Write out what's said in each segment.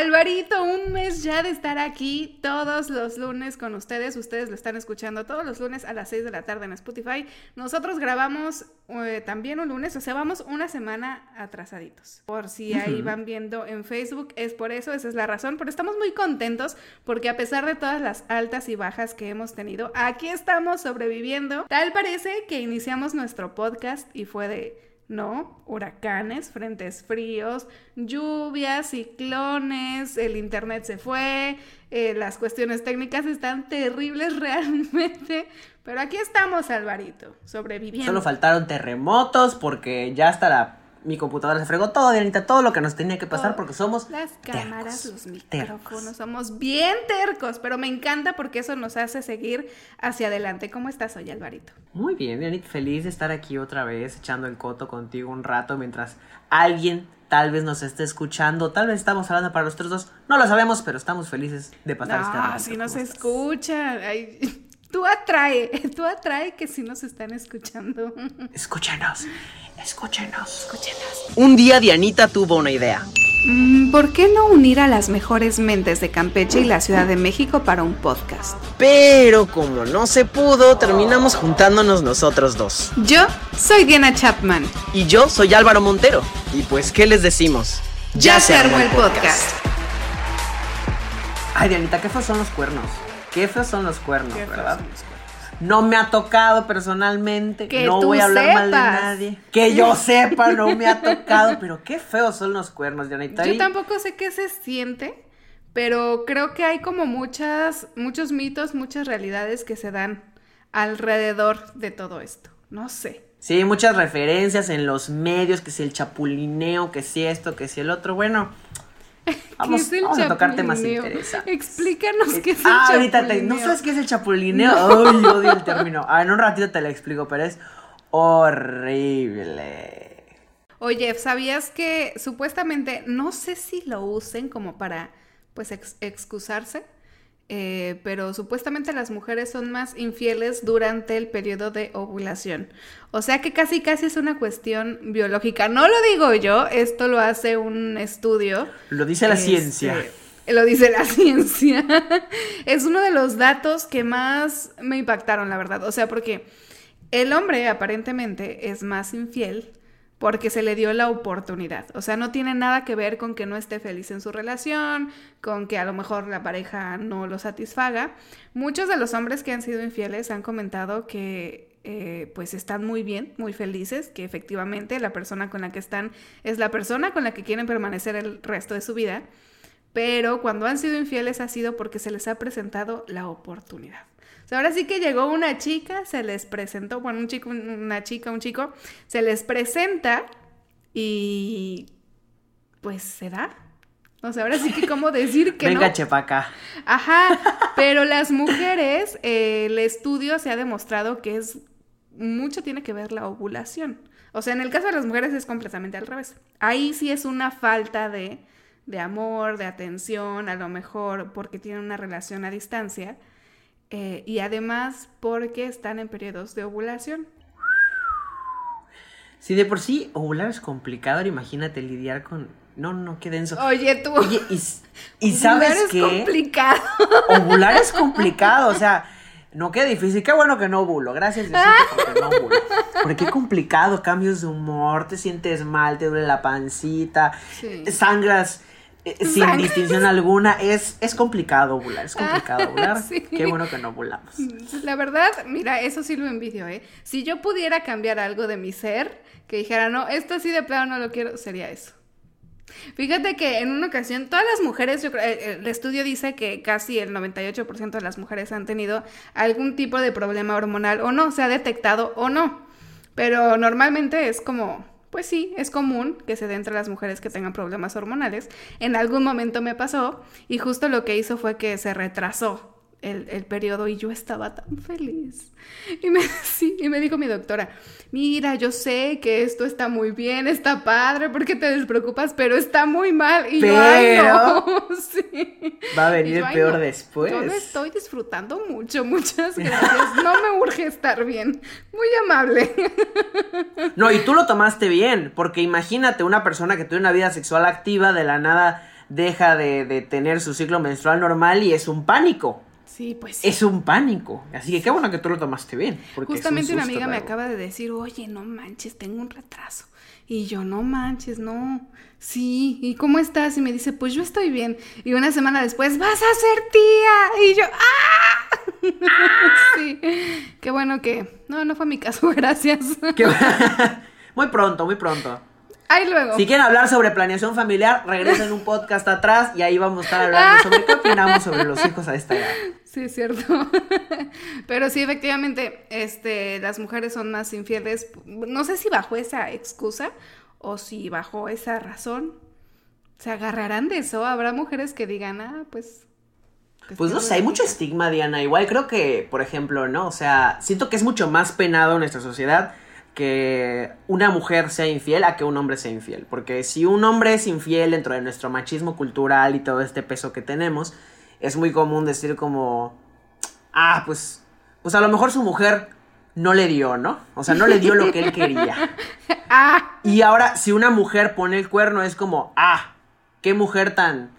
Alvarito, un mes ya de estar aquí todos los lunes con ustedes. Ustedes lo están escuchando todos los lunes a las 6 de la tarde en Spotify. Nosotros grabamos eh, también un lunes, o sea, vamos una semana atrasaditos. Por si ahí van viendo en Facebook, es por eso, esa es la razón. Pero estamos muy contentos porque a pesar de todas las altas y bajas que hemos tenido, aquí estamos sobreviviendo. Tal parece que iniciamos nuestro podcast y fue de ¿no? Huracanes, frentes fríos, lluvias, ciclones, el internet se fue, eh, las cuestiones técnicas están terribles realmente, pero aquí estamos, Alvarito, sobreviviendo. Solo faltaron terremotos porque ya hasta la mi computadora se fregó todo, Dianita, todo lo que nos tenía que pasar porque somos las cámaras, los micrófonos, somos bien tercos, pero me encanta porque eso nos hace seguir hacia adelante. ¿Cómo estás hoy, Alvarito? Muy bien, Dianita, feliz de estar aquí otra vez echando el coto contigo un rato mientras alguien tal vez nos esté escuchando, tal vez estamos hablando para los tres dos, no lo sabemos, pero estamos felices de pasar este rato. si nos escucha. Ay, Tú atrae, tú atrae que si nos están escuchando. Escúchenos, escúchenos. Escúchenos. Un día Dianita tuvo una idea. Mm, ¿Por qué no unir a las mejores mentes de Campeche y la Ciudad de México para un podcast? Pero como no se pudo, terminamos juntándonos nosotros dos. Yo soy Diana Chapman. Y yo soy Álvaro Montero. Y pues, ¿qué les decimos? Ya, se armó el podcast. Ay, Dianita, ¿qué son los cuernos? Qué feos son los cuernos, ¿verdad? No me ha tocado personalmente. Que no voy a hablar mal de nadie. Que yo sepa, no me ha tocado. Pero qué feos son los cuernos, Dianita. Yo tampoco sé qué se siente, pero creo que hay como muchas, muchos mitos, muchas realidades que se dan alrededor de todo esto. No sé. Sí, muchas referencias en los medios, que si el chapulineo, que si esto, que si el otro. Bueno, Vamos, ¿Qué es el vamos a tocar temas interesantes. Explícanos qué es el ah, chapulineo. ahorita te, ¿no sabes qué es el chapulineo? Ay, odio el término. Ah, en un ratito te lo explico, pero es horrible. Oye, ¿sabías que supuestamente, no sé si lo usen como para, pues, excusarse? Eh, pero supuestamente las mujeres son más infieles durante el periodo de ovulación. O sea que casi casi es una cuestión biológica. No lo digo yo, esto lo hace un estudio. Lo dice la este, ciencia. Lo dice la ciencia. es uno de los datos que más me impactaron, la verdad. O sea, porque el hombre aparentemente es más infiel porque se le dio la oportunidad. O sea, no tiene nada que ver con que no esté feliz en su relación, con que a lo mejor la pareja no lo satisfaga. Muchos de los hombres que han sido infieles han comentado que eh, pues están muy bien, muy felices, que efectivamente la persona con la que están es la persona con la que quieren permanecer el resto de su vida, pero cuando han sido infieles ha sido porque se les ha presentado la oportunidad ahora sí que llegó una chica, se les presentó, bueno, un chico, una chica, un chico, se les presenta y pues se da. O sea, ahora sí que cómo decir que Venga, no. chepaca. Ajá, pero las mujeres, eh, el estudio se ha demostrado que es mucho tiene que ver la ovulación. O sea, en el caso de las mujeres es completamente al revés. Ahí sí es una falta de, de amor, de atención, a lo mejor porque tienen una relación a distancia eh, y además porque están en periodos de ovulación. Si de por sí ovular es complicado, imagínate lidiar con... No, no, qué denso. Oye, tú. Oye, y, sabes es complicado. Ovular es complicado, o sea, no qué difícil. Qué bueno que no ovulo. Gracias, porque no ovulo. Porque qué complicado, cambios de humor, te sientes mal, te duele la pancita, sangras eh, sin distinción alguna, es, es complicado ovular, es complicado ovular. Qué bueno que no ovulamos. La verdad, mira, eso sí lo envidio, ¿eh? Si yo pudiera cambiar algo de mi ser, que dijera, no, esto sí de plano no lo quiero, sería eso. Fíjate que en una ocasión todas las mujeres, yo creo, eh, el estudio dice que casi el 98% de las mujeres han tenido algún tipo de problema hormonal o no, se ha detectado o no. Pero normalmente es como pues sí, es común que se dé entre las mujeres que tengan problemas hormonales. En algún momento me pasó y justo lo que hizo fue que se retrasó el, el periodo y yo estaba tan feliz. Y me, sí, y me dijo mi doctora, mira, yo sé que esto está muy bien, está padre, porque te despreocupas, pero está muy mal. Y yo, ay, no. sí. Va a venir peor después. Yo me estoy disfrutando mucho, muchas gracias. No me urge estar bien. Muy amable. No, y tú lo tomaste bien, porque imagínate una persona que tiene una vida sexual activa de la nada deja de, de tener su ciclo menstrual normal y es un pánico. Sí, pues sí. Es un pánico. Así que qué bueno que tú lo tomaste bien. porque es un Justamente una amiga me acaba de decir, oye, no manches, tengo un retraso. Y yo, no manches, no. Sí, ¿y cómo estás? Y me dice, pues yo estoy bien. Y una semana después, vas a ser tía. Y yo, ¡ah! sí, qué bueno que... No, no fue mi caso, gracias. Muy pronto, muy pronto. Ahí luego. Si quieren hablar sobre planeación familiar, regresen un podcast atrás y ahí vamos a estar hablando sobre qué opinamos sobre los hijos a esta edad. Sí, es cierto. Pero sí, efectivamente, este, las mujeres son más infieles. No sé si bajo esa excusa o si bajo esa razón se agarrarán de eso. Habrá mujeres que digan, ah, pues. Pues no sé, hay mucho estigma, Diana. Igual creo que, por ejemplo, ¿no? O sea, siento que es mucho más penado en nuestra sociedad que una mujer sea infiel a que un hombre sea infiel. Porque si un hombre es infiel dentro de nuestro machismo cultural y todo este peso que tenemos, es muy común decir como, ah, pues, pues a lo mejor su mujer no le dio, ¿no? O sea, no le dio lo que él quería. Ah, Y ahora, si una mujer pone el cuerno, es como, ah, qué mujer tan.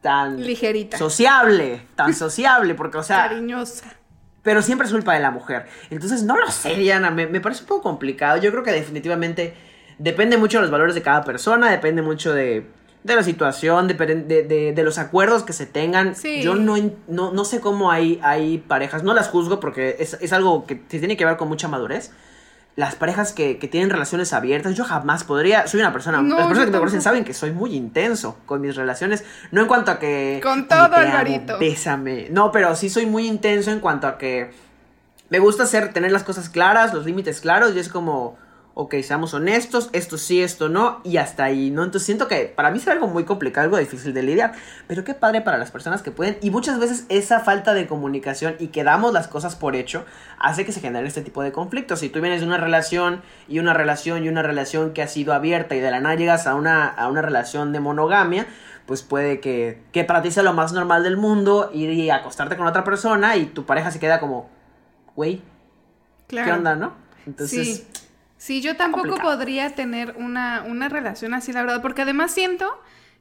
tan. ligerita. sociable, tan sociable, porque, o sea. cariñosa. Pero siempre es culpa de la mujer. Entonces, no lo sé, Diana, me, me parece un poco complicado. Yo creo que definitivamente depende mucho de los valores de cada persona, depende mucho de, de la situación, depende de, de- de los acuerdos que se tengan. Sí. Yo no, no, no sé cómo hay, hay parejas, no las juzgo porque es, es algo que se tiene que ver con mucha madurez. Las parejas que, que tienen relaciones abiertas, yo jamás podría, soy una persona, No, las personas que me conocen saben que soy muy intenso con mis relaciones, no en cuanto a que... Con "Ay, todo, Alvarito". bésame. No, pero sí soy muy intenso en cuanto a que me gusta hacer, tener las cosas claras, los límites claros, y es como, ok, seamos honestos, esto sí, esto no, y hasta ahí, ¿no? Entonces siento que para mí es algo muy complicado, algo difícil de lidiar, pero qué padre para las personas que pueden, y muchas veces esa falta de comunicación y que damos las cosas por hecho, hace que se genere este tipo de conflictos. Si tú vienes de una relación y una relación y una relación que ha sido abierta y de la nada llegas a una, a una relación de monogamia, pues puede que, que para ti sea lo más normal del mundo ir y acostarte con otra persona y tu pareja se queda como, güey, Claro. ¿qué onda, no? Entonces, sí. Sí, yo tampoco podría tener una, una relación así, la verdad, porque además siento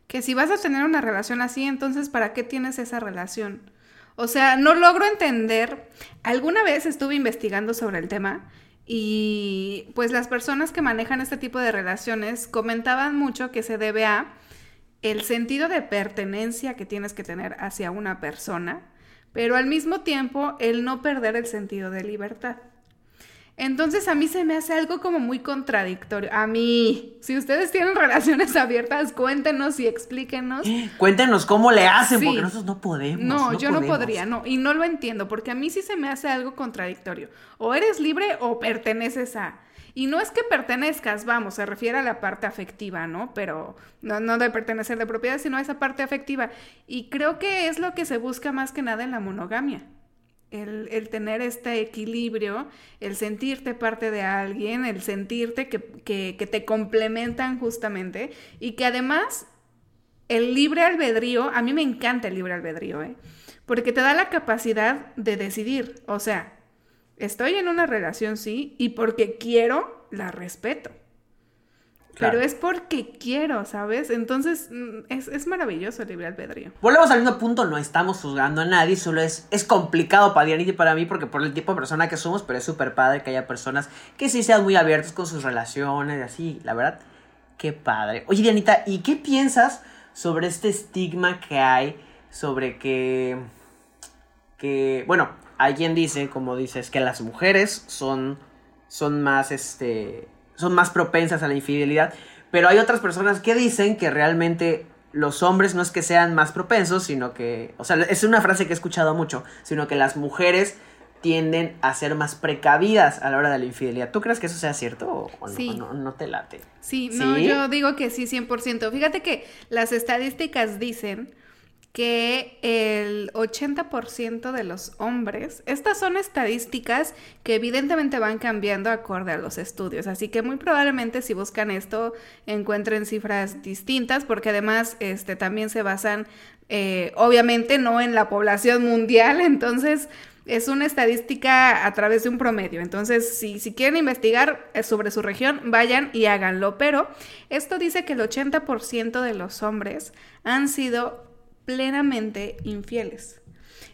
que si vas a tener una relación así, entonces ¿para qué tienes esa relación? O sea, no logro entender. Alguna vez estuve investigando sobre el tema y pues las personas que manejan este tipo de relaciones comentaban mucho que se debe a el sentido de pertenencia que tienes que tener hacia una persona, pero al mismo tiempo el no perder el sentido de libertad. Entonces a mí se me hace algo como muy contradictorio. A mí, si ustedes tienen relaciones abiertas, cuéntenos y explíquenos. cuéntenos cómo le hacen, Sí. porque nosotros no podemos. No, yo no podría, no, y no lo entiendo, porque a mí sí se me hace algo contradictorio. O eres libre o perteneces a. Y no es que pertenezcas, vamos, se refiere a la parte afectiva, ¿no? Pero no, no de pertenecer de propiedad, sino a esa parte afectiva. Y creo que es lo que se busca más que nada en la monogamia. El, el tener este equilibrio, el sentirte parte de alguien, el sentirte que, que, te complementan justamente y que además el libre albedrío, a mí me encanta el libre albedrío, ¿eh? Porque te da la capacidad de decidir. O sea, estoy en una relación, sí, y porque quiero, la respeto. Claro. Pero es porque quiero, ¿sabes? Entonces, mm, es, es maravilloso el libre albedrío. Volvemos al mismo punto, no estamos juzgando a nadie, solo es, es complicado para Dianita y para mí porque por el tipo de persona que somos, pero es súper padre que haya personas que sí sean muy abiertos con sus relaciones y así, la verdad, qué padre. Oye Dianita, ¿y qué piensas sobre este estigma que hay sobre que, que, bueno, alguien dice, como dices, que las mujeres son, son más, este, son más propensas a la infidelidad, pero hay otras personas que dicen que realmente los hombres no es que sean más propensos, sino que, o sea, es una frase que he escuchado mucho, sino que las mujeres tienden a ser más precavidas a la hora de la infidelidad. ¿Tú crees que eso sea cierto o, o no- o no, no te late? Sí, no, ¿Sí? yo digo que sí, 100%. Fíjate que las estadísticas dicen que el 80% de los hombres, estas son estadísticas que evidentemente van cambiando acorde a los estudios, así que muy probablemente si buscan esto encuentren cifras distintas, porque además este, también se basan, eh, obviamente, no en la población mundial, entonces Es una estadística a través de un promedio. Entonces, si, si quieren investigar eh, sobre su región, vayan y háganlo. Pero esto dice que el 80% de los hombres han sido plenamente infieles.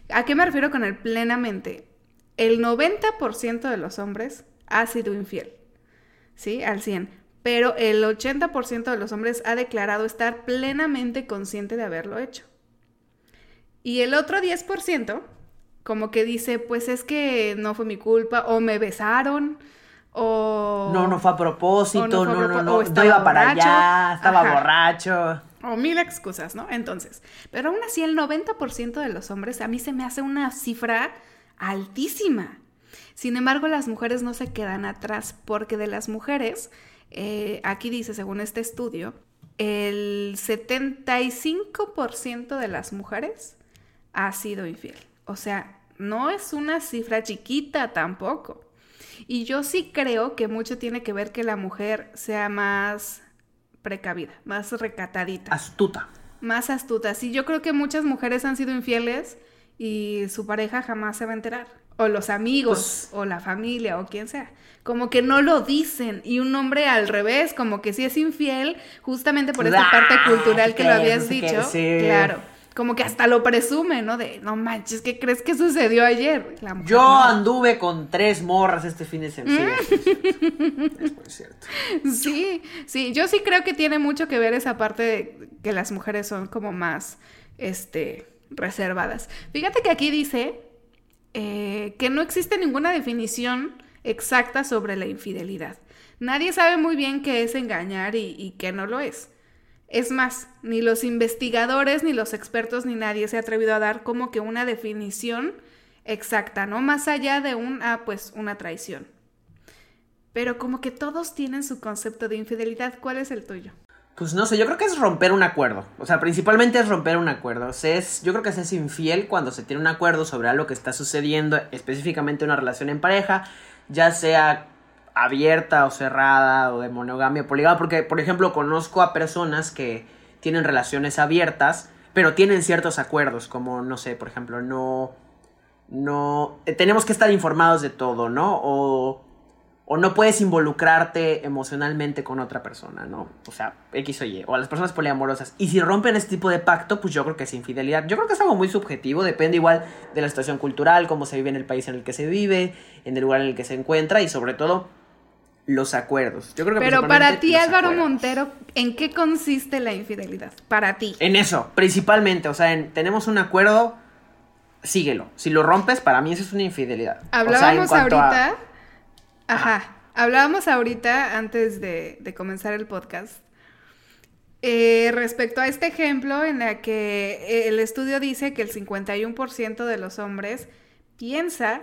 ¿A qué me refiero con el plenamente? El 90% de los hombres ha sido infiel. ¿Sí? Al 100. Pero el 80% de los hombres ha declarado estar plenamente consciente de haberlo hecho. Y el otro 10% como que dice, pues es que no fue mi culpa, o me besaron, o... No, no fue a propósito, no, no, no, no, no iba para allá, estaba borracho. O mil excusas, ¿no? Entonces, pero aún así el 90% de los hombres a mí se me hace una cifra altísima. Sin embargo, las mujeres no se quedan atrás porque de las mujeres, eh, aquí dice, según este estudio, el 75% de las mujeres ha sido infiel. O sea, no es una cifra chiquita tampoco. Y yo sí creo que mucho tiene que ver que la mujer sea más precavida, más recatadita. Astuta. Más astuta. Sí, yo creo que muchas mujeres han sido infieles y su pareja jamás se va a enterar. O los amigos, pues o la familia, o quien sea. Como que no lo dicen. Y un hombre al revés, como que sí es infiel, justamente por esta parte cultural que, lo habías dicho. Claro como que hasta lo presume, ¿no? De, no manches, ¿qué crees que sucedió ayer? Yo anduve con tres morras este fin de semana. es cierto. Sí, sí, yo sí creo que tiene mucho que ver esa parte de que las mujeres son como más, este, reservadas. Fíjate que aquí dice eh, que no existe ninguna definición exacta sobre la infidelidad. Nadie sabe muy bien qué es engañar y, y qué no lo es. Es más, ni los investigadores, ni los expertos, ni nadie se ha atrevido a dar como que una definición exacta, ¿no? Más allá de un, ah, pues, una traición. Pero como que todos tienen su concepto de infidelidad. ¿Cuál es el tuyo? Pues no sé, yo creo que es romper un acuerdo. O sea, principalmente es romper un acuerdo. Es, yo creo que se es infiel cuando se tiene un acuerdo sobre algo que está sucediendo, específicamente una relación en pareja, ya sea abierta o cerrada o de monogamia poligama, porque por ejemplo conozco a personas que tienen relaciones abiertas, pero tienen ciertos acuerdos, como no sé, por ejemplo, no no eh, tenemos que estar informados de todo, ¿no? O o no puedes involucrarte emocionalmente con otra persona, ¿no? O sea, X o Y, o a las personas poliamorosas. Y si rompen este tipo de pacto, pues yo creo que es infidelidad. Yo creo que es algo muy subjetivo, depende igual de la situación cultural, cómo se vive en el país en el que se vive, en el lugar en el que se encuentra y sobre todo los acuerdos. Yo creo que Pero para ti, Álvaro Montero, ¿en qué consiste la infidelidad? Para ti. En eso, principalmente. O sea, en, tenemos un acuerdo, síguelo. Si lo rompes, para mí eso es una infidelidad. Hablábamos ahorita. Ajá. Hablábamos ahorita, antes de, comenzar el podcast, eh, respecto a este ejemplo en la que el estudio dice que el 51% de los hombres piensa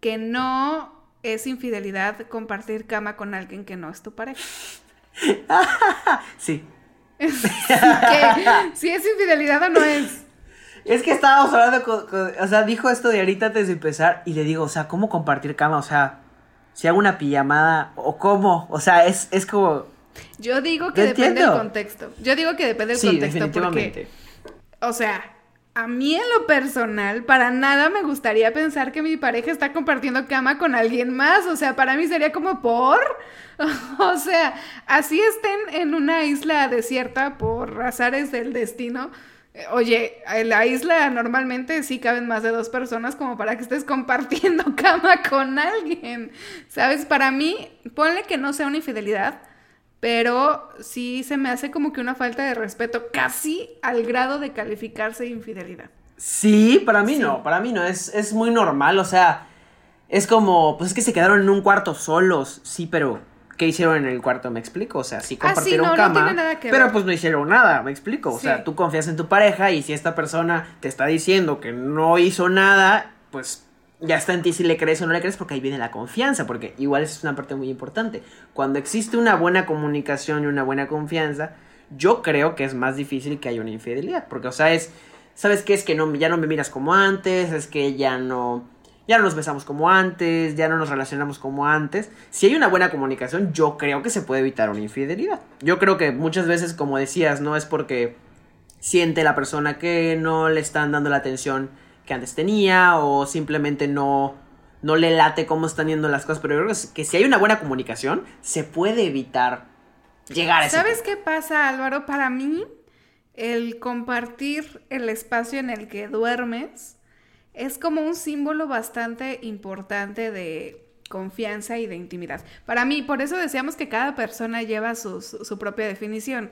que no es infidelidad compartir cama con alguien que no es tu pareja. sí. si es infidelidad o no es. Es que estábamos hablando con, O sea, dijo esto de ahorita antes de empezar y le digo, o sea, ¿cómo compartir cama? O sea, si hago una pijamada o cómo. O sea, es, es como... Yo digo que depende del contexto. Yo digo que depende del sí, contexto definitivamente. porque... O sea, a mí en lo personal, para nada me gustaría pensar que mi pareja está compartiendo cama con alguien más. O sea, para mí sería como por... o sea, así estén en una isla desierta por azares del destino. Eh, oye, en la isla normalmente sí caben más de dos personas como para que estés compartiendo cama con alguien. ¿Sabes? Para mí, ponle que no sea una infidelidad pero sí se me hace como que una falta de respeto, casi al grado de calificarse infidelidad. Sí, para mí no, para mí no, es, es muy normal, o sea, es como, pues es que se quedaron en un cuarto solos, sí, pero ¿qué hicieron en el cuarto? ¿Me explico? O sea, sí ah, compartieron no, cama, no nada que pero pues no hicieron nada, ¿me explico? O sea, tú confías en tu pareja y si esta persona te está diciendo que no hizo nada, pues ya está en ti si le crees o no le crees, porque ahí viene la confianza, porque igual es una parte muy importante. Cuando existe una buena comunicación y una buena confianza, yo creo que es más difícil que haya una infidelidad, porque, o sea, es, ¿sabes qué? Es que no, ya no me miras como antes, es que ya no, ya no nos besamos como antes, ya no nos relacionamos como antes. Si hay una buena comunicación, yo creo que se puede evitar una infidelidad. Yo creo que muchas veces, como decías, no es porque siente la persona que no le están dando la atención que antes tenía o simplemente no, no le late cómo están yendo las cosas. Pero yo creo que si hay una buena comunicación, se puede evitar llegar a ese ¿Sabes qué pasa, Álvaro? Para mí, el compartir el espacio en el que duermes es como un símbolo bastante importante de confianza y de intimidad. Para mí, por eso decíamos que cada persona lleva su, su propia definición.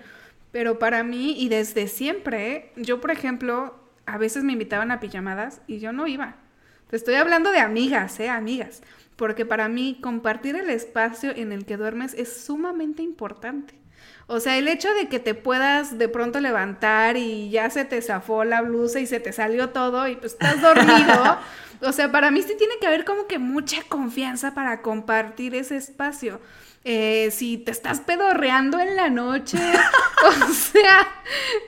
Pero para mí, y desde siempre, yo, por ejemplo, a veces me invitaban a pijamadas y yo no iba. Te estoy hablando de amigas, ¿eh? Amigas. Porque para mí compartir el espacio en el que duermes es sumamente importante. O sea, el hecho de que te puedas de pronto levantar y ya se te zafó la blusa y se te salió todo y pues estás dormido. o sea, para mí sí tiene que haber como que mucha confianza para compartir ese espacio. Eh, si te estás pedorreando en la noche, o sea,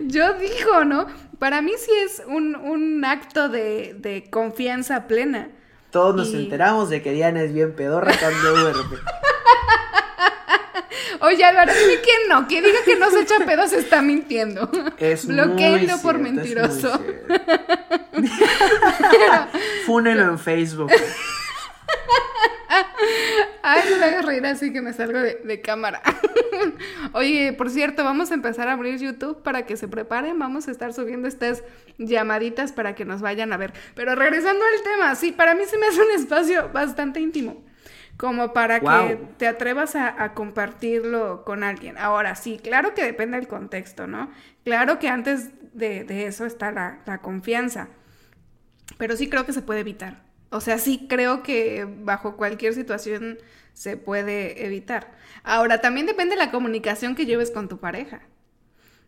yo digo, ¿no? Para mí sí es un, acto de, confianza plena. Todos nos enteramos de que Diana es bien pedorra cuando duerme. Oye, Álvaro, dime que no, que diga que no se echa pedos se está mintiendo. Es Bloqueenlo por mentiroso. Fúnelo en Facebook. Ay, me hagas reír así que me salgo de, cámara. Oye, por cierto, vamos a empezar a abrir YouTube para que se preparen. Vamos a estar subiendo estas llamaditas para que nos vayan a ver. Pero regresando al tema, sí, para mí se me hace un espacio bastante íntimo. Como para que te atrevas a, compartirlo con alguien. Ahora, sí, claro que depende del contexto, ¿no? Claro que antes de, eso está la, la confianza. Pero sí creo que se puede evitar. O sea, sí creo que bajo cualquier situación se puede evitar. Ahora, también depende de la comunicación que lleves con tu pareja.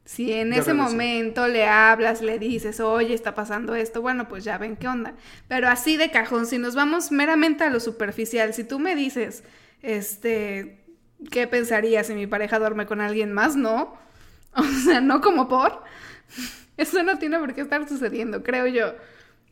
Si en ese momento le hablas, le dices, oye, está pasando esto, bueno, pues ya ven qué onda. Pero así de cajón, si nos vamos meramente a lo superficial, si tú me dices, este, ¿qué pensarías si mi pareja duerme con alguien más? No. O sea, no como por. Eso no tiene por qué estar sucediendo, creo yo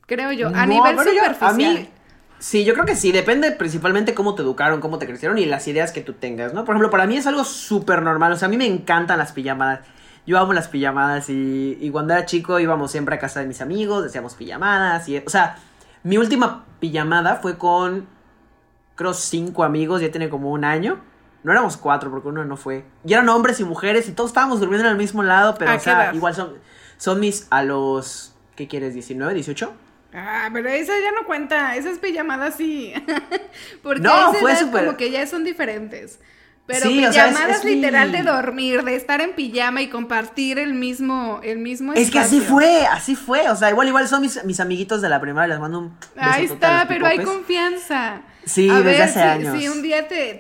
creo yo, a nivel superficial. a mí, sí, yo creo que sí, depende principalmente cómo te educaron, cómo te crecieron y las ideas que tú tengas, ¿no? Por ejemplo, para mí es algo súper normal, o sea, a mí me encantan las pijamadas. Yo amo las pijamadas y, y cuando era chico íbamos siempre a casa de mis amigos, decíamos pijamadas y, o sea, mi última pijamada fue con, creo, cinco amigos, ya tiene como un año. No éramos cuatro porque uno no fue. Y eran hombres y mujeres y todos estábamos durmiendo en el mismo lado, pero, o sea, igual son, son mis, a los, ¿qué quieres? ¿19, 18? Ah, pero esa ya no cuenta, esas pijamadas sí. Porque no, fue como que ya son diferentes. Pero pijamadas literal de dormir, de estar en pijama y compartir el mismo, el mismo Es que así fue, así fue. O sea, igual, igual son mis, mis amiguitos de la primaria, les mando un Ahí está, pero hay confianza. Sí, desde hace años. Si un día te,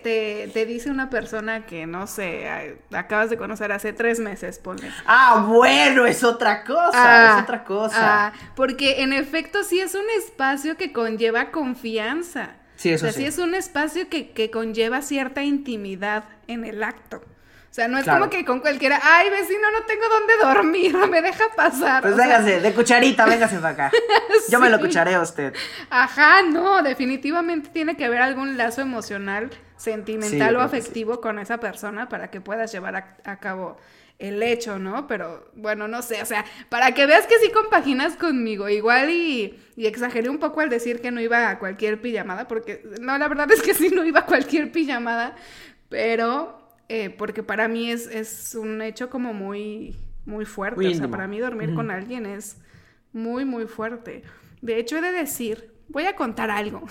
te, dice una persona que, no sé, acabas de conocer hace tres meses, ponle. Ah, bueno, es otra cosa, es ah, otra cosa. Ah, porque en efecto sí es un espacio que conlleva confianza. Sí, eso o sea, sí. es un espacio que, que conlleva cierta intimidad en el acto. O sea, no es como que con cualquiera, ay, vecino, no tengo dónde dormir, me deja pasar. Pues véngase, de cucharita, véngase para acá. Yo me lo cucharé a usted. Ajá, no, definitivamente tiene que haber algún lazo emocional, sentimental o afectivo con esa persona para que puedas llevar a, cabo el hecho, ¿no? Pero bueno, no sé, o sea, para que veas que sí compaginas conmigo, igual y, y, exageré un poco al decir que no iba a cualquier pijamada, porque no, la verdad es que sí no iba a cualquier pijamada, pero eh, porque para mí es, es, un hecho como muy, muy fuerte. o sea, para mí dormir con alguien es muy, muy fuerte. De hecho, he de decir, voy a contar algo.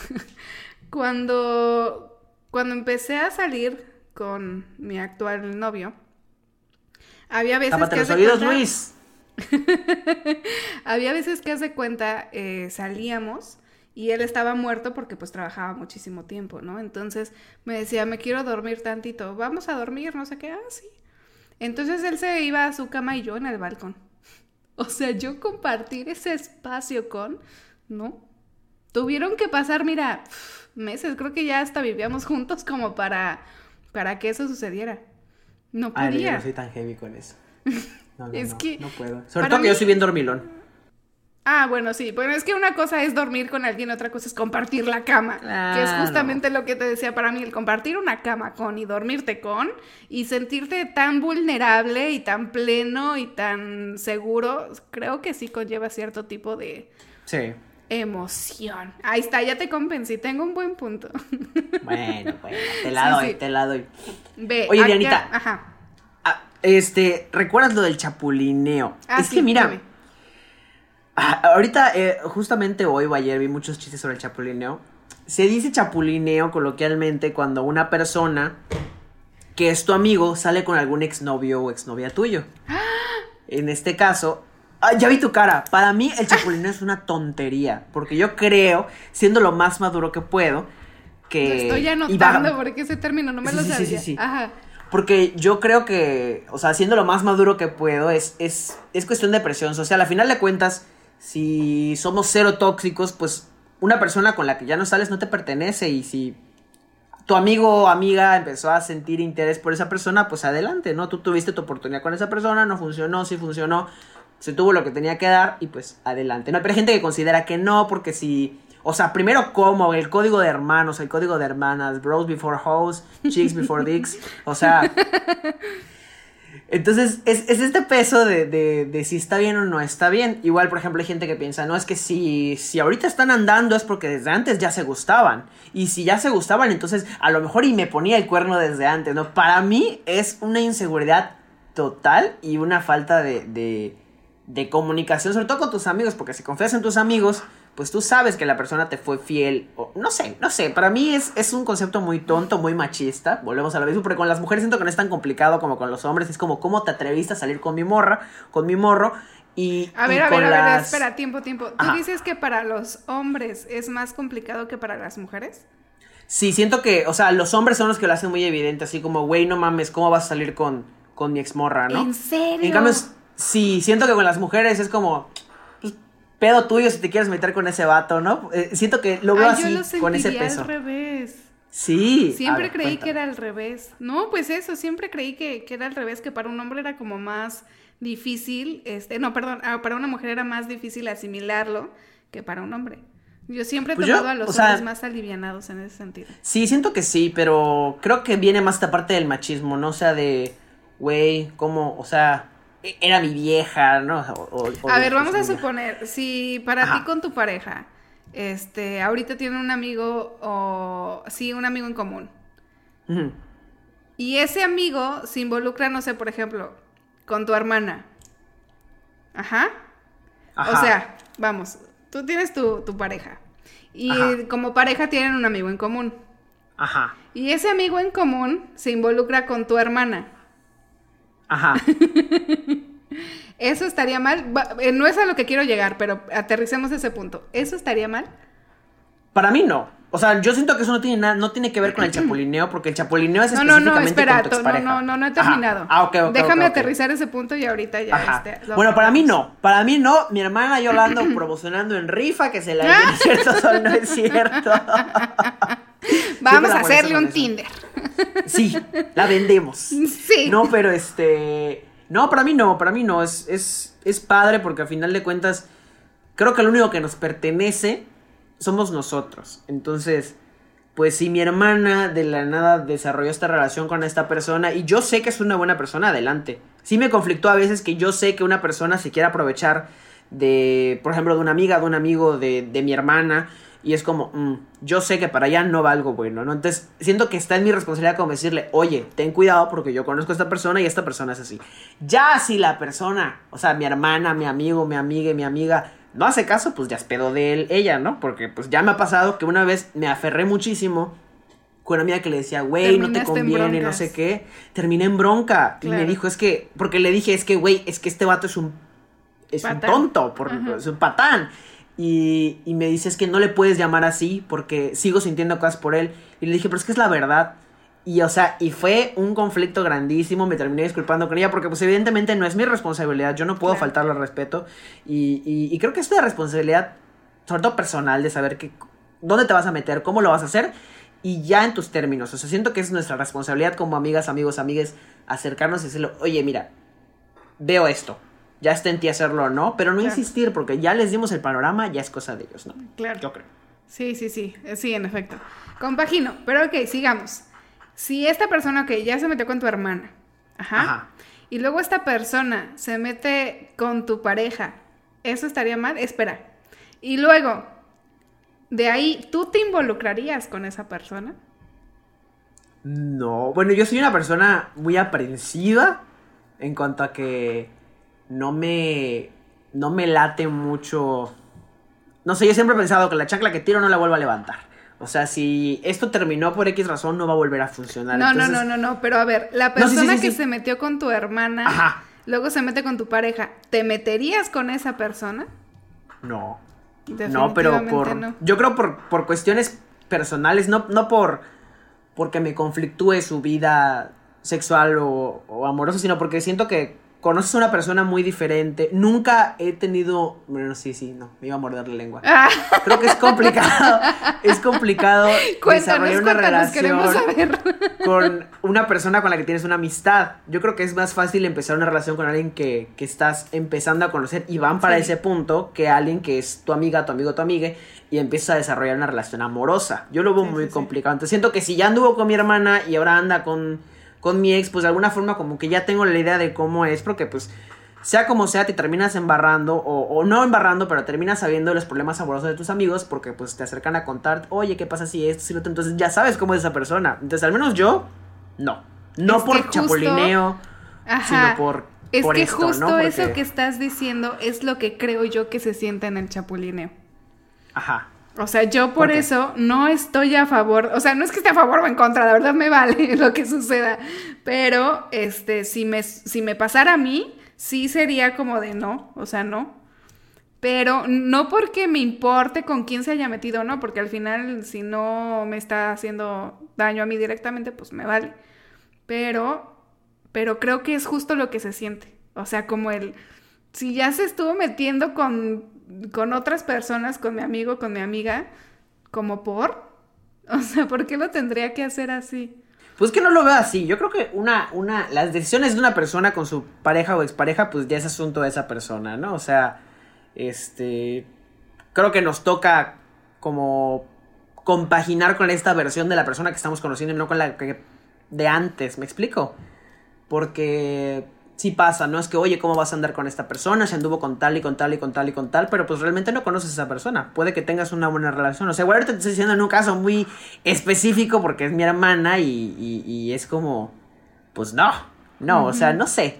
cuando, cuando empecé a salir con mi actual novio, había veces que... los oídos, Luis. había veces que hace cuenta, eh, salíamos y él estaba muerto porque pues trabajaba muchísimo tiempo, ¿no? Entonces me decía, me quiero dormir tantito, vamos a dormir, no sé qué, ah, sí. Entonces él se iba a su cama y yo en el balcón. O sea, yo compartir ese espacio con, ¿no? Tuvieron que pasar, mira, meses, creo que ya hasta vivíamos juntos como para, para que eso sucediera. No podía. Ay, yo no soy tan heavy con eso. No, no, es que... No puedo. Sobre todo que yo soy bien dormilón. Ah, bueno, sí. Bueno, es que una cosa es dormir con alguien, otra cosa es compartir la cama. Que es justamente lo que te decía para mí, el compartir una cama con y dormirte con y sentirte tan vulnerable y tan pleno y tan seguro, creo que sí conlleva cierto tipo de... Sí. emoción. Ahí está, ya te convencí, tengo un buen punto. Bueno, bueno, te la doy, te la doy. Ve, Oye, acá- Dianita. Ajá. Ah, este, ¿recuerdas lo del chapulineo? Ah, es que mira. Ah, ahorita, eh, justamente hoy o ayer vi muchos chistes sobre el chapulineo. Se dice chapulineo coloquialmente cuando una persona que es tu amigo sale con algún exnovio o exnovia tuyo. En este caso, ah, ya vi tu cara. Para mí el chapulineo es una tontería, porque yo creo, siendo lo más maduro que puedo, que Lo estoy anotando porque ese término no me Sí, lo sí, sí, sabía. sí, sí. Ajá. Porque yo creo que, o sea, siendo lo más maduro que puedo, es, es, es cuestión de presión social. A final de cuentas, si somos cero tóxicos, pues una persona con la que ya no sales no te pertenece. Y si tu amigo o amiga empezó a sentir interés por esa persona, pues adelante, ¿no? Tú tuviste tu oportunidad con esa persona, no funcionó, sí funcionó, se tuvo lo que tenía que dar y pues adelante. No, pero hay gente que considera que no, porque si... O sea, primero como el código de hermanos, el código de hermanas, bros before hoes, chicks before dicks. O sea, entonces, es, es este peso de, de, de si está bien o no está bien. Igual, por ejemplo, hay gente que piensa, no, es que si, si ahorita están andando es porque desde antes ya se gustaban. Y si ya se gustaban, entonces a lo mejor y me ponía el cuerno desde antes, ¿no? Para mí es una inseguridad total y una falta de, de, de comunicación, sobre todo con tus amigos, porque si confías en tus amigos, pues tú sabes que la persona te fue fiel. O, no sé, no sé. Para mí es, es un concepto muy tonto, muy machista. Volvemos a lo mismo, porque con las mujeres siento que no es tan complicado como con los hombres. Es como, ¿cómo te atreviste a salir con mi morra, con mi morro? Y, A ver, y a ver, a ver, las- espera, tiempo, tiempo. ¿Tú Ajá. dices que para los hombres es más complicado que para las mujeres? Sí, siento que, o sea, los hombres son los que lo hacen muy evidente, así como, güey, no mames, ¿cómo vas a salir con, con mi exmorra, no? ¿En serio? En cambio, sí, siento que con las mujeres es como, pedo tuyo si te quieres meter con ese vato, ¿no? Eh, siento que lo veo yo así, lo con ese peso. al revés. Sí. Siempre ver, creí cuéntame. que era al revés. No, pues eso, siempre creí que, que era al revés, que para un hombre era como más difícil, este, no, perdón, ah, para una mujer era más difícil asimilarlo que para un hombre. Yo siempre he Pues yo, tomado a los sea- hombres más alivianados en ese sentido. Sí, siento que sí, pero creo que viene más esta parte del machismo, ¿no? O sea, de, güey, ¿cómo? O sea, era mi vieja, ¿no? O- A ver, vamos a suponer, si para Ajá. ti con tu pareja, este, ahorita tienen un amigo o sí, un amigo en común. Y ese amigo se involucra, no sé, por ejemplo, con tu hermana. Ajá. Ajá. O sea, vamos, tú tienes tu, tu pareja. Y Ajá. como pareja tienen un amigo en común. Ajá. Y ese amigo en común se involucra con tu hermana. Ajá. ¿Eso estaría mal? Eh, no es a lo que quiero llegar, pero aterricemos ese punto. ¿Eso estaría mal? Para mí no. O sea, yo siento que eso no tiene nada, no tiene que ver con el chapulineo, porque el chapulineo es No, no, no, específicamente espera, con tu no, no, no, no he Ajá. terminado. Ah, ok, ok. Déjame ok, ok. aterrizar ese punto y ahorita ya. Ajá. este, bueno, para mí no. Para mí no. Mi hermana yo la ando promocionando en rifa, que se la ¿Es cierto o no es cierto? Vamos a hacerle un. Tinder. Sí, la vendemos. Sí. No, pero este. No, para mí no, para mí no. Es, es, es padre porque a final de cuentas, creo que lo único que nos pertenece somos nosotros. Entonces, pues si mi hermana de la nada desarrolló esta relación con esta persona y yo sé que es una buena persona, adelante. Sí me conflictó a veces que yo sé que una persona se quiere aprovechar de, por ejemplo, de una amiga, de un amigo, de, de mi hermana. Y es como, mm, yo sé que para allá no va algo bueno, ¿no? Entonces, siento que está en mi responsabilidad como decirle, oye, ten cuidado porque yo conozco a esta persona y esta persona es así. Ya si la persona, o sea, mi hermana, mi amigo, mi amiga y mi amiga, no hace caso, pues ya es pedo de él, ella, ¿no? Porque pues ya me ha pasado que una vez me aferré muchísimo con una amiga que le decía, güey, no te conviene, no sé qué. Terminé en bronca. Y me dijo, es que, porque le dije, es que, güey, es que este vato es un, es un tonto, por, es un patán. Y, y me dice, es que no le puedes llamar así porque sigo sintiendo cosas por él. Y le dije, pero es que es la verdad. Y, o sea, y fue un conflicto grandísimo. Me terminé disculpando con ella porque, pues, evidentemente no es mi responsabilidad. Yo no puedo Claro. faltarle al respeto. Y, y, y creo que es una responsabilidad, sobre todo personal, de saber que, dónde te vas a meter, cómo lo vas a hacer y ya en tus términos. O sea, siento que es nuestra responsabilidad como amigas, amigos, amigues, acercarnos y decirle, oye, mira, veo esto. Ya está en ti hacerlo o no, pero no Claro. insistir porque ya les dimos el panorama, ya es cosa de ellos, ¿no? Claro. Yo creo. Sí, sí, sí, eh, sí, en efecto. Compagino, pero ok, sigamos. Si esta persona, ok, ya se metió con tu hermana, ajá, Ajá. y luego esta persona se mete con tu pareja, ¿eso estaría mal? Espera. Y luego, De ahí, ¿tú te involucrarías con esa persona? No, bueno, yo soy una persona muy aprensiva en cuanto a que no me no me late mucho. No sé, yo siempre he pensado que la chancla que tiro no la vuelvo a levantar. O sea, si esto terminó por X razón, no va a volver a funcionar. No, no, no, no, no, pero a ver, la persona que se metió con tu hermana, luego se mete con tu pareja, ¿te meterías con esa persona? No. No, pero por. No. Yo creo por, por cuestiones personales, no, no por. porque me conflictúe su vida sexual o, o amorosa, sino porque siento que conoces a una persona muy diferente. Nunca he tenido. Bueno, sí, sí, no, me iba a morder la lengua. Ah. Creo que es complicado. es complicado desarrollar una relación con una persona con la que tienes una amistad. Yo creo que es más fácil empezar una relación con alguien que, que estás empezando a conocer y van para ese punto que alguien que es tu amiga, tu amigo, tu amiga y empiezas a desarrollar una relación amorosa. Yo lo veo muy complicado. Entonces siento que si ya anduvo con mi hermana y ahora anda con con mi ex, pues de alguna forma como que ya tengo la idea de cómo es, porque pues sea como sea, te terminas embarrando, o, no embarrando, pero terminas sabiendo los problemas amorosos de tus amigos, porque pues te acercan a contar, oye, ¿qué pasa si esto, si lo Entonces ya sabes cómo es esa persona. Entonces, al menos yo, no. No por chapulineo, sino por. Es que justo eso que estás diciendo es lo que creo yo que se siente en el chapulineo. Ajá. O sea, yo por, eso no estoy a favor, o sea, no es que esté a favor o en contra, la verdad me vale lo que suceda, pero este, si me, si me pasara a mí, sí sería como de no, o sea, no. Pero no porque me importe con quién se haya metido, no, porque al final si no me está haciendo daño a mí directamente, pues me vale. Pero, pero creo que es justo lo que se siente. O sea, como el, si ya se estuvo metiendo con con otras personas, con mi amigo, con mi amiga, como por. O sea, ¿por qué lo tendría que hacer así? Pues que no lo veo así. Yo creo que una, una, las decisiones de una persona con su pareja o expareja, pues ya es asunto de esa persona, ¿no? O sea, este, creo que nos toca como compaginar con esta versión de la persona que estamos conociendo y no con la que de antes, ¿me explico? Porque sí pasa, no es que, oye, ¿cómo vas a andar con esta persona? Se anduvo con tal y con tal y con tal y con tal, pero pues realmente no conoces a esa persona. Puede que tengas una buena relación. O sea, igual te estoy diciendo en un caso muy específico porque es mi hermana y, es como, pues no, no, o sea, no sé.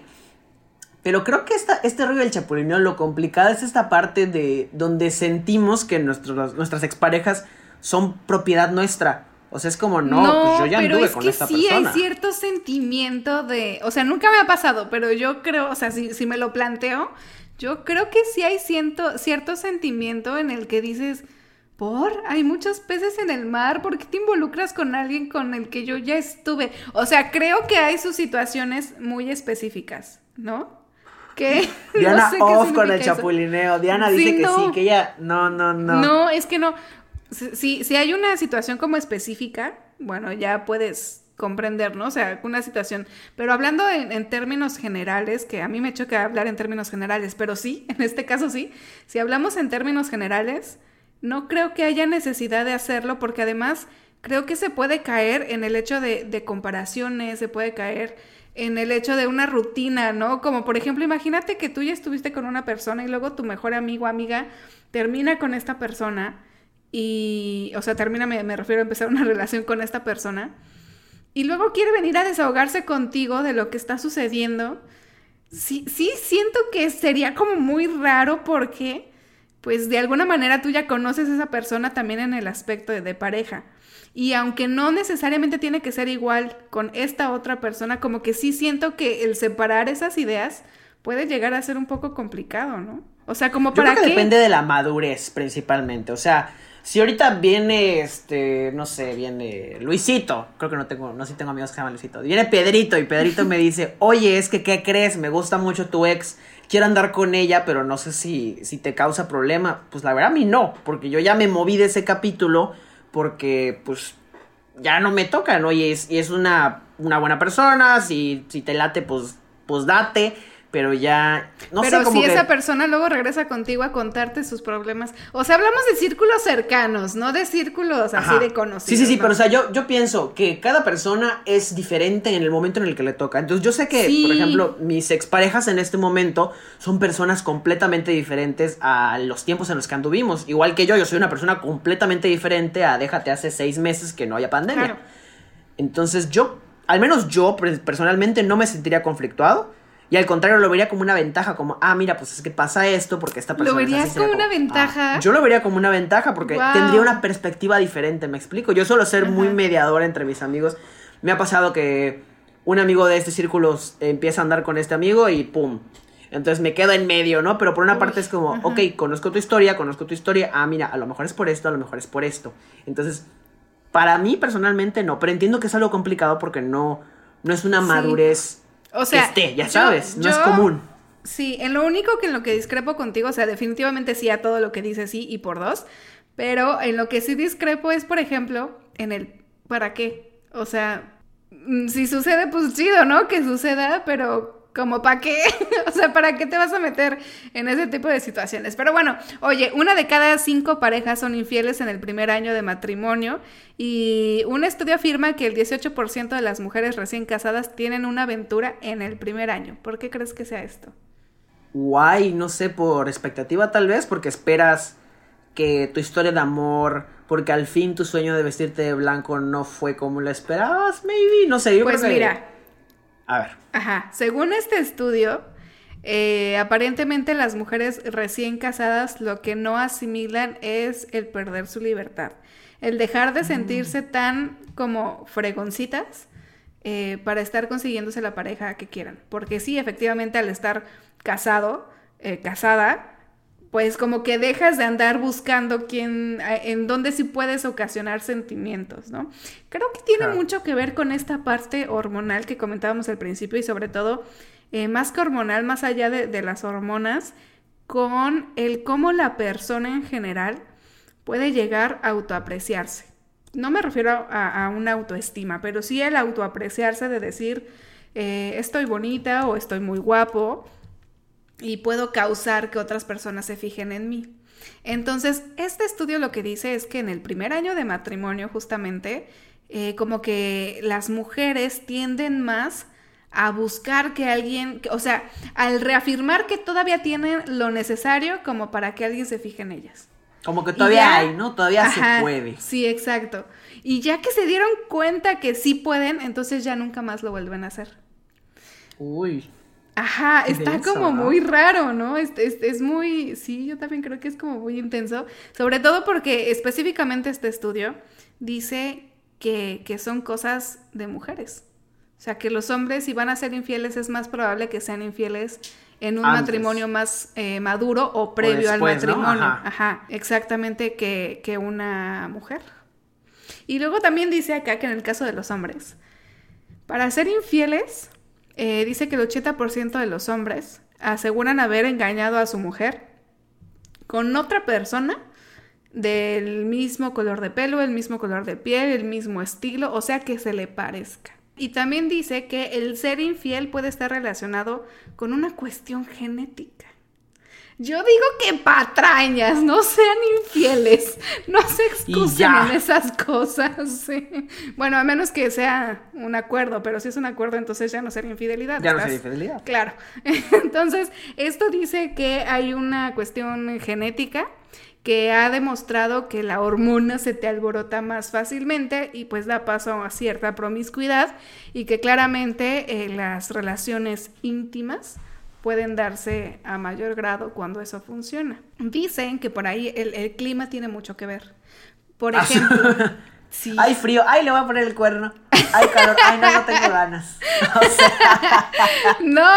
Pero creo que esta, este rollo del chapulineo, lo complicado es esta parte de donde sentimos que nuestros, nuestras exparejas son propiedad nuestra. O sea, es como, no, pues yo ya pero anduve es con que sí hay cierto sentimiento de, o sea, nunca me ha pasado, pero yo creo, o sea, si, si me lo planteo, yo creo que sí hay cierto, cierto sentimiento en el que dices, por, hay muchos peces en el mar, ¿por qué te involucras con alguien con el que yo ya estuve? O sea, creo que hay sus situaciones muy específicas, ¿no? Que Diana off con el chapulineo. Diana dice que sí, que ella no, no, no. No, es que no si, si hay una situación como específica, bueno, ya puedes comprender, ¿no? O sea, una situación, pero hablando en, términos generales, que a mí me choca hablar en términos generales, pero sí, en este caso sí, si hablamos en términos generales, no creo que haya necesidad de hacerlo porque además creo que se puede caer en el hecho de, de comparaciones, se puede caer en el hecho de una rutina, ¿no? Como por ejemplo, imagínate que tú ya estuviste con una persona y luego tu mejor amigo o amiga termina con esta persona y, o sea, termina, me, refiero a empezar una relación con esta persona, y luego quiere venir a desahogarse contigo de lo que está sucediendo, sí, sí siento que sería como muy raro porque, pues de alguna manera tú ya conoces a esa persona también en el aspecto de, de pareja. Y aunque no necesariamente tiene que ser igual con esta otra persona, como que sí siento que el separar esas ideas puede llegar a ser un poco complicado, ¿no? O sea, como para Yo creo que depende de la madurez principalmente. O sea, si ahorita viene, este, no sé, viene Luisito, creo que no tengo, no sé si tengo amigos que se llaman Luisito. Viene Pedrito y Pedrito me dice, oye, es que, ¿qué crees? Me gusta mucho tu ex, quiero andar con ella, pero no sé si, si te causa problema. Pues la verdad a mí no, porque yo ya me moví de ese capítulo, porque pues ya no me toca, ¿no? Y es, y es una, una buena persona, si, si te late, pues, pues date. Pero ya no pero sé si que- esa persona luego regresa contigo a contarte sus problemas. O sea, hablamos de círculos cercanos, no de círculos así de conocidos. Sí, sí, sí, ¿no? pero o sea, yo, yo pienso que cada persona es diferente en el momento en el que le toca. Entonces, yo sé que, Sí. por ejemplo, mis exparejas en este momento son personas completamente diferentes a los tiempos en los que anduvimos. Igual que yo, yo soy una persona completamente diferente a déjate hace seis meses que no haya pandemia. Claro. Entonces, yo, al menos yo personalmente no me sentiría conflictuado. Y al contrario, lo vería como una ventaja, como, ah, mira, pues es que pasa esto porque esta persona. es verías así", como una "Ah". ventaja? Yo lo vería como una ventaja porque tendría una perspectiva diferente, ¿me explico? Yo suelo ser muy mediador entre mis amigos. Me ha pasado que un amigo de este círculo empieza a andar con este amigo y ¡pum! Entonces me quedo en medio, ¿no? Pero por una Uy, parte es como, ajá. ok, conozco tu historia, conozco tu historia. Ah, mira, a lo mejor es por esto, a lo mejor es por esto. Entonces, para mí personalmente no, pero entiendo que es algo complicado porque no, no es una Sí. madurez O sea, esté, ya yo- sabes, no es común. Sí, en lo único que en lo que discrepo contigo, o sea, definitivamente sí a todo lo que dices sí y por dos, pero en lo que sí discrepo es, por ejemplo, en el ¿para qué? O sea, mm, si sucede, pues chido, ¿no? Que suceda, pero como para qué, o sea, ¿para qué te vas a meter en ese tipo de situaciones? Pero bueno, oye, una de cada cinco parejas son infieles en el primer año de matrimonio y un estudio afirma que el 18% de las mujeres recién casadas tienen una aventura en el primer año. ¿Por qué crees que sea esto? Guay, no sé, por expectativa tal vez, porque esperas que tu historia de amor, porque al fin tu sueño de vestirte de blanco no fue como lo esperabas, maybe, no sé, yo Pues creo que- mira, A ver. Ajá, según este estudio, eh, aparentemente las mujeres recién casadas lo que no asimilan es el perder su libertad, el dejar de sentirse tan como fregoncitas eh, para estar consiguiéndose la pareja que quieran. Porque sí, efectivamente, al estar casado, eh, casada, pues como que dejas de andar buscando quién, en dónde sí puedes ocasionar sentimientos, ¿no? Creo que tiene Claro. mucho que ver con esta parte hormonal que comentábamos al principio y sobre todo, eh, más que hormonal, más allá de, de las hormonas, con el cómo la persona en general puede llegar a autoapreciarse. No me refiero a, a una autoestima, pero sí el autoapreciarse de decir, eh, estoy bonita o estoy muy guapo y puedo causar que otras personas se fijen en mí. Entonces, este estudio lo que dice es que en el primer año de matrimonio, justamente, eh, como que las mujeres tienden más a buscar que alguien, o sea, al reafirmar que todavía tienen lo necesario como para que alguien se fije en ellas. Como que todavía ya- hay, ¿no? Todavía Ajá, se puede. Sí, exacto. Y ya que se dieron cuenta que sí pueden, entonces ya nunca más lo vuelven a hacer. Uy. Ajá, está como ¿no? muy raro, ¿no? Es, es, es muy, sí, yo también creo que es como muy intenso, sobre todo porque específicamente este estudio dice que, que son cosas de mujeres. O sea, que los hombres si van a ser infieles es más probable que sean infieles en un Antes. matrimonio más eh, maduro o previo al matrimonio. Ajá. Ajá, exactamente que, que una mujer. Y luego también dice acá que en el caso de los hombres, para ser infieles, eh, dice que el 80% de los hombres aseguran haber engañado a su mujer con otra persona del mismo color de pelo, el mismo color de piel, el mismo estilo, o sea que se le parezca. Y también dice que el ser infiel puede estar relacionado con una cuestión genética. Yo digo que patrañas, no sean infieles, no se excusen en esas cosas. sí. Bueno, a menos que sea un acuerdo, pero si es un acuerdo, entonces ya no sería infidelidad. Ya no sería infidelidad. Claro. Entonces, esto dice que hay una cuestión genética que ha demostrado que la hormona se te alborota más fácilmente y pues da paso a cierta promiscuidad y que claramente eh, las relaciones íntimas pueden darse a mayor grado cuando eso funciona. Dicen que por ahí el, el clima tiene mucho que ver. Por Ah, ejemplo, sí. Hay frío, ay, le voy a poner el cuerno. Hay calor, ay, no, no tengo ganas. O sea, No,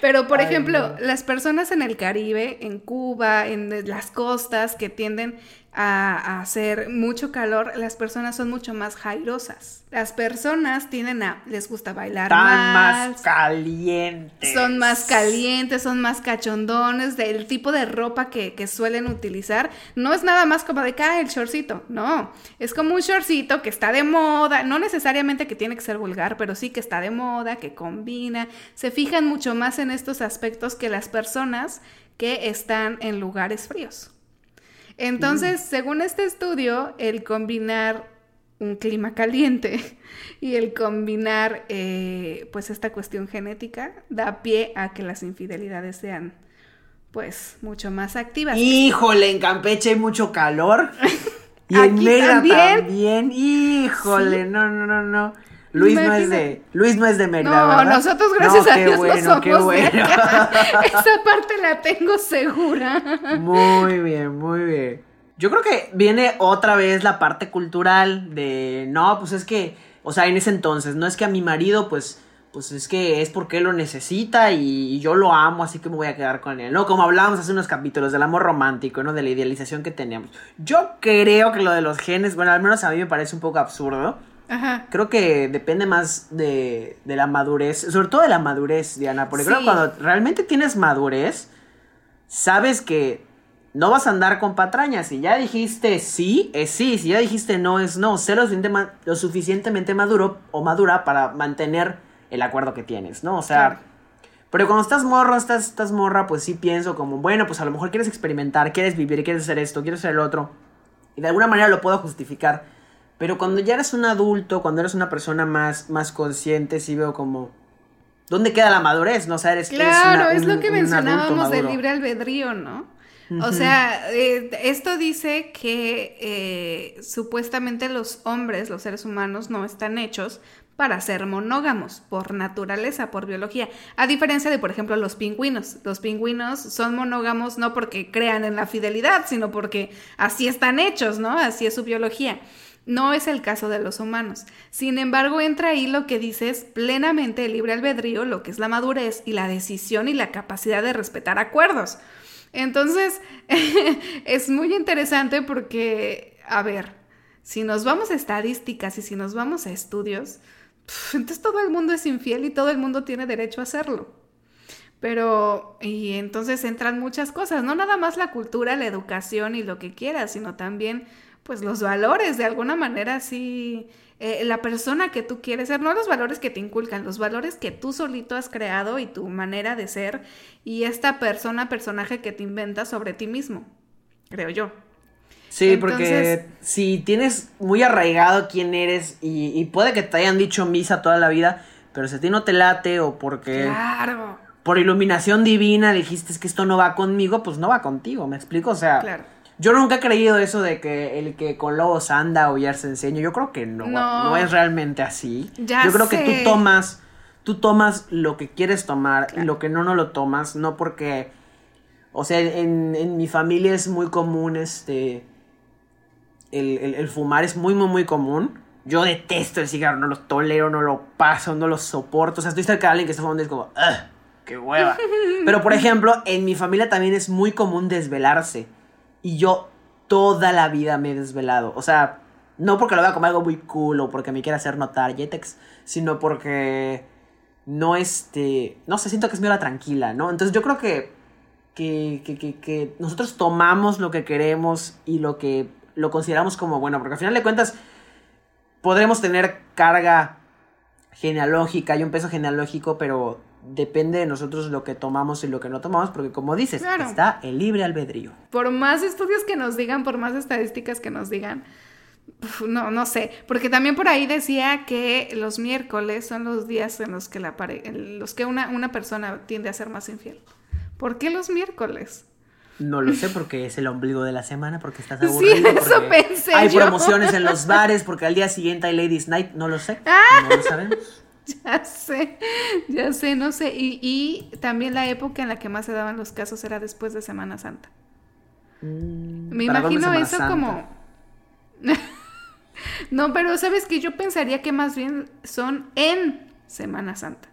pero por Ay, ejemplo, no. las personas en el Caribe, en Cuba, en las costas que tienden a, hacer mucho calor, las personas son mucho más jairosas. Las personas tienden a, les gusta bailar están más, más calientes. son más calientes, son más cachondones, del tipo de ropa que, que suelen utilizar. No es nada más como de cae el shortcito, no. Es como un shortcito que está de moda, no necesariamente que tiene que ser vulgar, pero sí que está de moda, que combina, se fijan mucho más en estos aspectos que las personas que están en lugares fríos. Entonces, mm. según este estudio, el combinar un clima caliente y el combinar eh, pues esta cuestión genética da pie a que las infidelidades sean pues mucho más activas. Híjole, en Campeche hay mucho calor. Y en Mérida también. Híjole, no, no, no, no. Luis no es de Luis no es de Mérida, no, nosotros gracias a Dios bueno, no somos qué bueno. Esa parte la tengo segura. Muy bien, muy bien. Yo creo que viene otra vez la parte cultural de no, pues es que, o sea, en ese entonces, no es que a mi marido pues pues es que es porque él lo necesita y, yo lo amo, así que me voy a quedar con él, ¿no? Como hablábamos hace unos capítulos del amor romántico, ¿no? De la idealización que teníamos. Yo creo que lo de los genes, bueno, al menos a mí me parece un poco absurdo. Ajá. Creo que depende más de, de la madurez, sobre todo de la madurez, Diana, porque creo que cuando realmente tienes madurez, sabes que no vas a andar con patrañas. Si ya dijiste sí, es sí. Si ya dijiste no, es no. Sé lo, lo suficientemente maduro o madura para mantener el acuerdo que tienes, ¿no? O sea, pero cuando estás morra, estás, estás morra, pues sí pienso como, bueno, pues a lo mejor quieres experimentar, quieres vivir, quieres hacer esto, quieres hacer el otro. Y de alguna manera lo puedo justificar. Pero cuando ya eres un adulto, cuando eres una persona más, más consciente, sí veo como... ¿Dónde queda la madurez? ¿No? O sea, eres, claro, es lo que mencionábamos del libre albedrío, ¿no? O sea, eh, esto dice que eh, supuestamente los hombres, los seres humanos, no están hechos para ser monógamos por naturaleza, por biología. A diferencia de, por ejemplo, los pingüinos. Los pingüinos son monógamos no porque crean en la fidelidad, sino porque así están hechos, ¿no? Así es su biología. No es el caso de los humanos. Sin embargo, entra ahí lo que dices plenamente el libre albedrío, lo que es la madurez y la decisión y la capacidad de respetar acuerdos. Entonces, es muy interesante porque, a ver, si nos vamos a estadísticas y si nos vamos a estudios, entonces todo el mundo es infiel y todo el mundo tiene derecho a hacerlo. Pero, y entonces entran muchas cosas, no nada más la cultura, la educación y lo que quieras, sino también, pues, los valores, de alguna manera, sí, eh, la persona que tú quieres ser, no los valores que te inculcan, los valores que tú solito has creado y tu manera de ser y esta persona, personaje que te inventas sobre ti mismo, creo yo. Sí, porque si tienes muy arraigado quién eres y, puede que te hayan dicho misa toda la vida, pero si a ti no te late o porque... Claro. Por iluminación divina dijiste que esto no va conmigo, pues no va contigo, ¿me explico? O sea, yo nunca he creído eso de que el que con lobos anda o ya se enseña. Yo creo que no, no, es realmente así. yo creo que tú tomas, tú tomas lo que quieres tomar y lo que no, no lo tomas, no porque... O sea, en, en mi familia es muy común este el, fumar es muy, muy, muy común. Yo detesto el cigarro, no lo tolero, no lo paso, no lo soporto. O sea, estoy cerca de alguien que está fumando y es como. ¡Qué hueva! Pero, por ejemplo, en mi familia también es muy común desvelarse. Y yo toda la vida me he desvelado. O sea, no porque lo vea como algo muy cool o porque me quiera hacer notar Jetex, sino porque no este, no sé, siento que es mi hora tranquila, ¿no? Entonces yo creo que que, que, que, que nosotros tomamos lo que queremos y lo que lo consideramos como bueno, porque al final de cuentas podremos tener carga genealógica y un peso genealógico, pero depende de nosotros lo que tomamos y lo que no tomamos, porque como dices, está el libre albedrío. Por más estudios que nos digan, por más estadísticas que nos digan, no, no sé, porque también por ahí decía que los miércoles son los días en los que, la los que una, una persona tiende a ser más infiel. ¿Por qué los miércoles? No lo sé porque es el ombligo de la semana, porque estás aburrido. Sí, eso pensé Hay promociones en los bares, porque al día siguiente hay Ladies Night, no lo sé. Ah. no lo sabemos. Ya sé, ya sé, no sé. Y, y, también la época en la que más se daban los casos era después de Semana Santa. Mm, Me imagino eso como... no, pero sabes que yo pensaría que más bien son en Semana Santa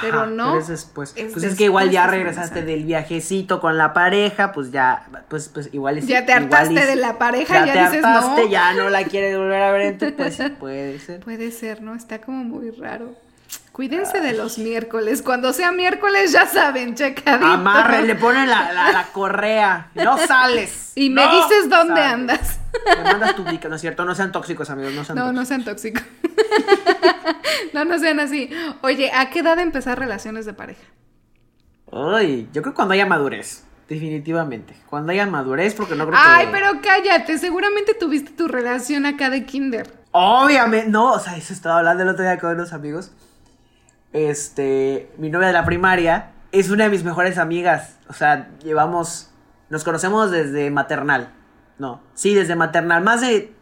pero no. Pero es después. pues es que igual ya regresaste del viajecito con la pareja, pues ya, pues, pues igual es. Ya te hartaste de la pareja, ya, ya te hartaste, ya no la quieres volver a ver, entonces pues puede ser. Puede ser, ¿no? Está como muy raro. Cuídense de los miércoles. Cuando sea miércoles, ya saben, checadito. Amarre, le ponen la, la, correa. No sales. Y me dices dónde andas. Me mandas tu no es cierto. No sean tóxicos, amigos. No sean no, tóxicos. no sean tóxicos. no, no sean así. Oye, ¿a qué edad empezar relaciones de pareja? Ay, yo creo que cuando haya madurez. Definitivamente. Cuando haya madurez, porque no creo Ay, pero cállate. Seguramente tuviste tu relación acá de kinder. Obviamente. No, o sea, eso estaba hablando el otro día con unos amigos. Este, mi novia de la primaria es una de mis mejores amigas. O sea, llevamos, nos conocemos desde maternal. No, sí, desde maternal. Más de,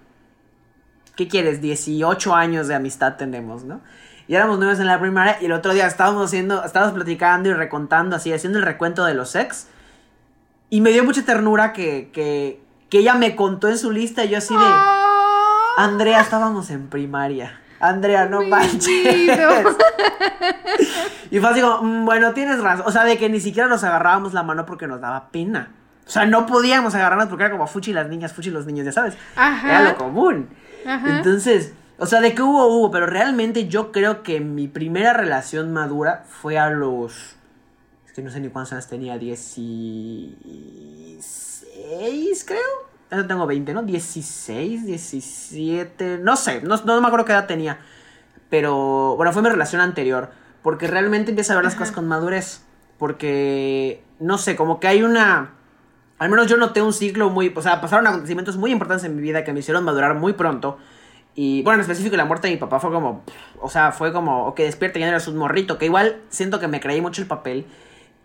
¿qué quieres? 18 años de amistad tenemos, ¿no? Y éramos novios en la primaria y el otro día estábamos haciendo, estábamos platicando y recontando así, haciendo el recuento de los ex. Y me dio mucha ternura que, que, que ella me contó en su lista y yo así de... Ah. Andrea, estábamos en primaria. Andrea, no manches. y fue así como, "Mm, bueno, tienes razón. O sea, de que ni siquiera nos agarrábamos la mano porque nos daba pena. O sea, no podíamos agarrarnos porque era como fuchi las niñas, fuchi los niños, ya sabes. Ajá. Era lo común. Ajá. Entonces, o sea, de que hubo, hubo, pero realmente yo creo que mi primera relación madura fue a los. Es que no sé ni cuántos años tenía, 16, creo. Yo tengo 20, ¿no? 16, 17, no sé, no, no me acuerdo qué edad tenía. Pero, bueno, fue mi relación anterior. Porque realmente empieza a ver las cosas con madurez. Porque, no sé, como que hay una... Al menos yo noté un ciclo muy... O sea, pasaron acontecimientos muy importantes en mi vida que me hicieron madurar muy pronto. Y, bueno, en específico la muerte de mi papá fue como... O sea, fue como... Ok, despierta, ya no eres un morrito. Que igual siento que me creí mucho el papel.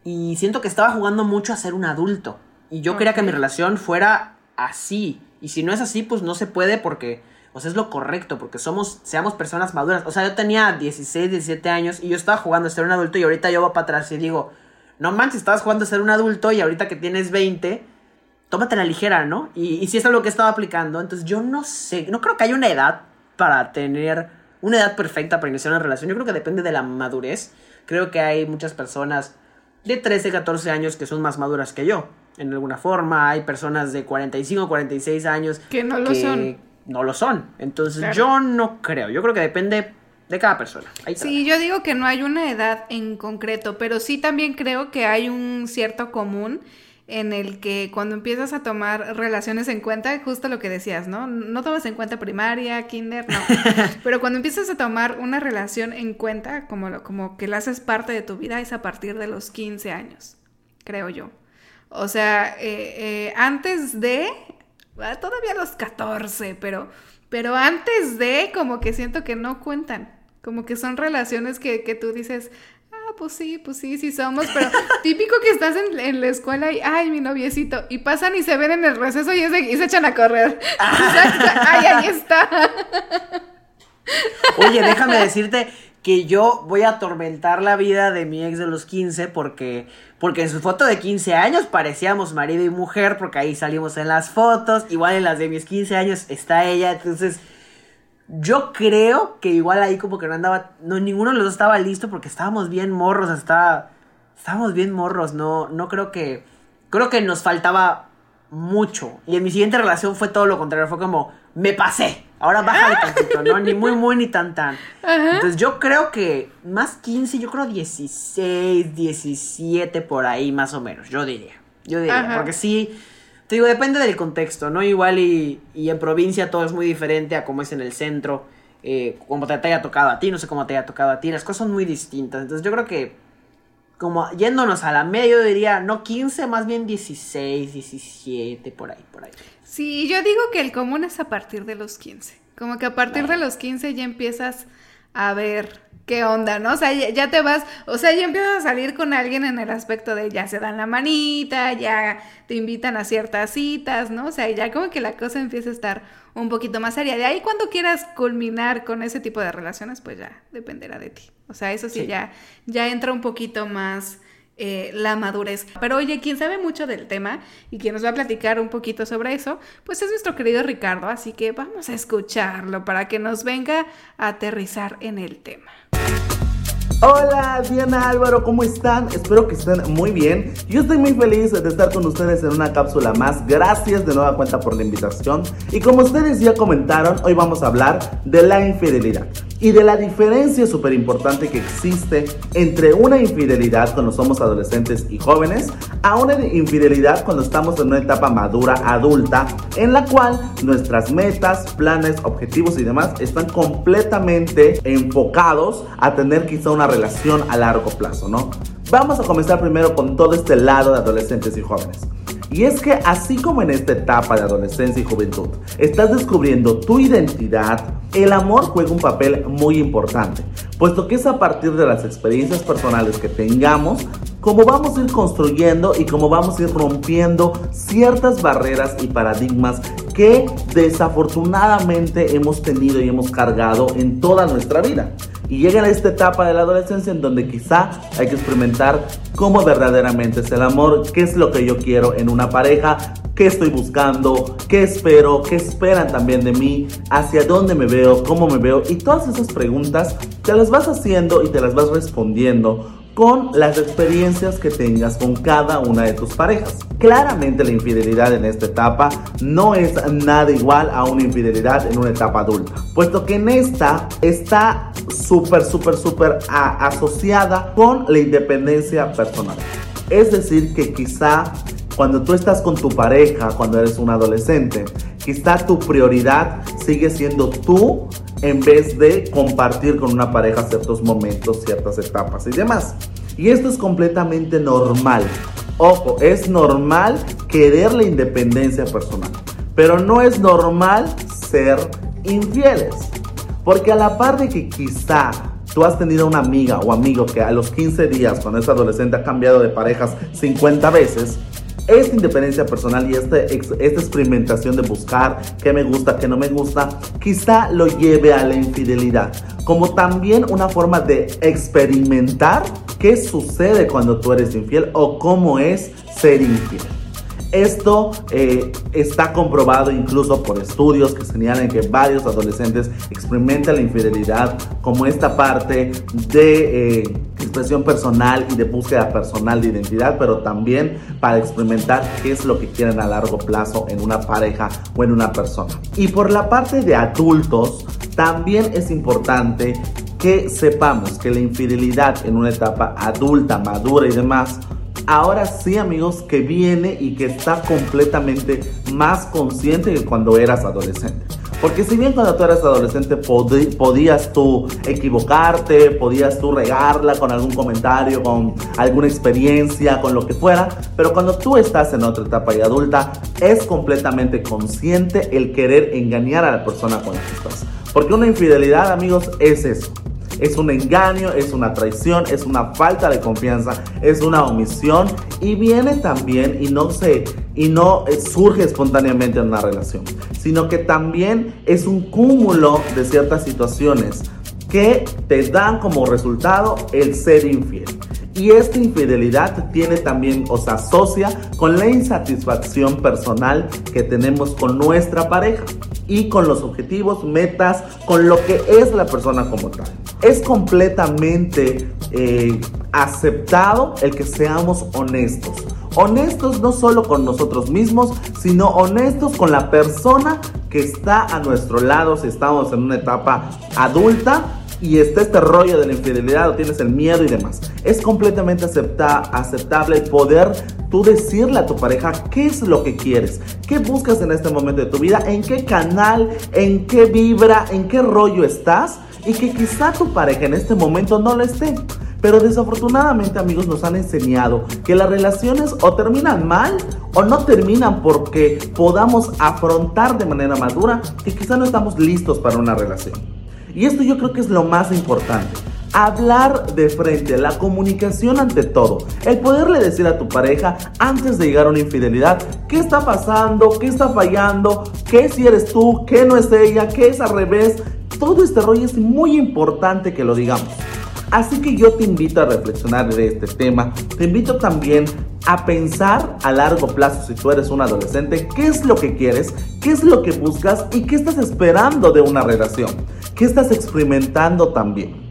Y siento que estaba jugando mucho a ser un adulto. Y yo quería que mi relación fuera así. Y si no es así, pues no se puede porque... O sea, es lo correcto, porque somos, seamos personas maduras. O sea, yo tenía 16, 17 años y yo estaba jugando a ser un adulto y ahorita yo voy para atrás y digo, no manches, estabas jugando a ser un adulto y ahorita que tienes 20, tómate la ligera, ¿no? Y, y si es algo que estaba aplicando, entonces yo no sé, no creo que haya una edad para tener una edad perfecta para iniciar una relación. Yo creo que depende de la madurez. Creo que hay muchas personas de 13, 14 años que son más maduras que yo. En alguna forma, hay personas de 45, 46 años Que no lo son. No lo son. Entonces Claro. yo no creo. Yo creo que depende de cada persona. Ahí. Sí, yo digo que no hay una edad en concreto, pero sí también creo que hay un cierto común en el que cuando empiezas a tomar relaciones en cuenta, justo lo que decías, ¿no? No tomas en cuenta primaria, kinder, no. Pero cuando empiezas a tomar una relación en cuenta, como, lo- como que la haces parte de tu vida, es a partir de los 15 años, creo yo. O sea, eh, eh, antes de, ah, todavía los 14, pero, pero antes de, como que siento que no cuentan. Como que son relaciones que, que tú dices, ah, pues sí, pues sí, sí somos, pero típico que estás en, en la escuela y, ay, mi noviecito, y pasan y se ven en el receso y, es de- y se echan a correr. Ay, ahí está. Oye, déjame decirte que yo voy a atormentar la vida de mi ex de los 15 porque, porque en su foto de 15 años parecíamos marido y mujer porque ahí salimos en las fotos, igual en las de mis 15 años está ella, entonces yo creo que igual ahí como que no andaba, no, ninguno de los dos estaba listo porque estábamos bien morros, hasta, estábamos bien morros, no, no creo que, creo que nos faltaba mucho y en mi siguiente relación fue todo lo contrario, fue como, me pasé, ahora bájale tantito, ¿no? Ni muy, muy, ni tan, tan. Entonces yo creo que más 15, yo creo 16, 17 por ahí más o menos, yo diría. Yo diría, Ajá. porque sí, te digo, depende del contexto, ¿no? Igual y, y en provincia todo es muy diferente a como es en el centro, eh, como te, te haya tocado a ti, no sé cómo te haya tocado a ti, las cosas son muy distintas. Entonces yo creo que, como yéndonos a la media, yo diría, no 15, más bien 16, 17, por ahí, por ahí. Sí, yo digo que el común es a partir de los 15. Como que a partir de los 15 ya empiezas a ver qué onda, ¿no? O sea, ya, ya te vas, o sea, ya empiezas a salir con alguien en el aspecto de ya se dan la manita, ya te invitan a ciertas citas, ¿no? O sea, ya como que la cosa empieza a estar un poquito más seria. De ahí cuando quieras culminar con ese tipo de relaciones, pues ya dependerá de ti. O sea, eso sí, Sí. ya, ya entra un poquito más eh, la madurez. Pero oye, quien sabe mucho del tema y quien nos va a platicar un poquito sobre eso, pues es nuestro querido Ricardo, así que vamos a escucharlo para que nos venga a aterrizar en el tema. Hola Diana Álvaro, ¿cómo están? Espero que estén muy bien. Yo estoy muy feliz de estar con ustedes en una cápsula más. Gracias de nueva cuenta por la invitación. Y como ustedes ya comentaron, hoy vamos a hablar de la infidelidad. Y de la diferencia súper importante que existe entre una infidelidad cuando somos adolescentes y jóvenes a una infidelidad cuando estamos en una etapa madura, adulta, en la cual nuestras metas, planes, objetivos y demás están completamente enfocados a tener quizá una relación a largo plazo, ¿no? Vamos a comenzar primero con todo este lado de adolescentes y jóvenes. Y es que así como en esta etapa de adolescencia y juventud estás descubriendo tu identidad, el amor juega un papel muy importante, puesto que es a partir de las experiencias personales que tengamos como vamos a ir construyendo y como vamos a ir rompiendo ciertas barreras y paradigmas que desafortunadamente hemos tenido y hemos cargado en toda nuestra vida. Y llega a esta etapa de la adolescencia en donde quizá hay que experimentar cómo verdaderamente es el amor, qué es lo que yo quiero en una pareja, qué estoy buscando, qué espero, qué esperan también de mí, hacia dónde me veo, cómo me veo. Y todas esas preguntas te las vas haciendo y te las vas respondiendo con las experiencias que tengas con cada una de tus parejas. Claramente la infidelidad en esta etapa no es nada igual a una infidelidad en una etapa adulta, puesto que en esta está súper, súper, súper asociada con la independencia personal. Es decir, que quizá cuando tú estás con tu pareja, cuando eres un adolescente, quizá tu prioridad sigue siendo tú en vez de compartir con una pareja ciertos momentos, ciertas etapas y demás. Y esto es completamente normal. Ojo, es normal querer la independencia personal, pero no es normal ser infieles. Porque a la par de que quizá tú has tenido una amiga o amigo que a los 15 días, cuando es adolescente, ha cambiado de parejas 50 veces, esta independencia personal y este, esta experimentación de buscar qué me gusta, qué no me gusta, quizá lo lleve a la infidelidad, como también una forma de experimentar qué sucede cuando tú eres infiel o cómo es ser infiel. Esto eh, está comprobado incluso por estudios que señalan que varios adolescentes experimentan la infidelidad como esta parte de eh, expresión personal y de búsqueda personal de identidad, pero también para experimentar qué es lo que quieren a largo plazo en una pareja o en una persona. Y por la parte de adultos, también es importante que sepamos que la infidelidad en una etapa adulta, madura y demás, ahora sí amigos que viene y que está completamente más consciente que cuando eras adolescente. Porque si bien cuando tú eras adolescente podías tú equivocarte, podías tú regarla con algún comentario, con alguna experiencia, con lo que fuera, pero cuando tú estás en otra etapa y adulta, es completamente consciente el querer engañar a la persona con la. Porque una infidelidad, amigos, es eso es un engaño, es una traición, es una falta de confianza, es una omisión y viene también y no se y no eh, surge espontáneamente en una relación, sino que también es un cúmulo de ciertas situaciones que te dan como resultado el ser infiel. Y esta infidelidad tiene también o se asocia con la insatisfacción personal que tenemos con nuestra pareja y con los objetivos, metas, con lo que es la persona como tal. Es completamente eh, aceptado el que seamos honestos. Honestos no solo con nosotros mismos, sino honestos con la persona que está a nuestro lado si estamos en una etapa adulta y está este rollo de la infidelidad o tienes el miedo y demás. Es completamente acepta, aceptable poder tú decirle a tu pareja qué es lo que quieres, qué buscas en este momento de tu vida, en qué canal, en qué vibra, en qué rollo estás y que quizá tu pareja en este momento no lo esté. Pero desafortunadamente amigos nos han enseñado que las relaciones o terminan mal o no terminan porque podamos afrontar de manera madura que quizá no estamos listos para una relación. Y esto yo creo que es lo más importante. Hablar de frente, la comunicación ante todo. El poderle decir a tu pareja antes de llegar a una infidelidad qué está pasando, qué está fallando, qué si eres tú, qué no es ella, qué es al revés. Todo este rollo es muy importante que lo digamos. Así que yo te invito a reflexionar de este tema. Te invito también a pensar a largo plazo si tú eres un adolescente, qué es lo que quieres, qué es lo que buscas y qué estás esperando de una relación. ¿Qué estás experimentando también?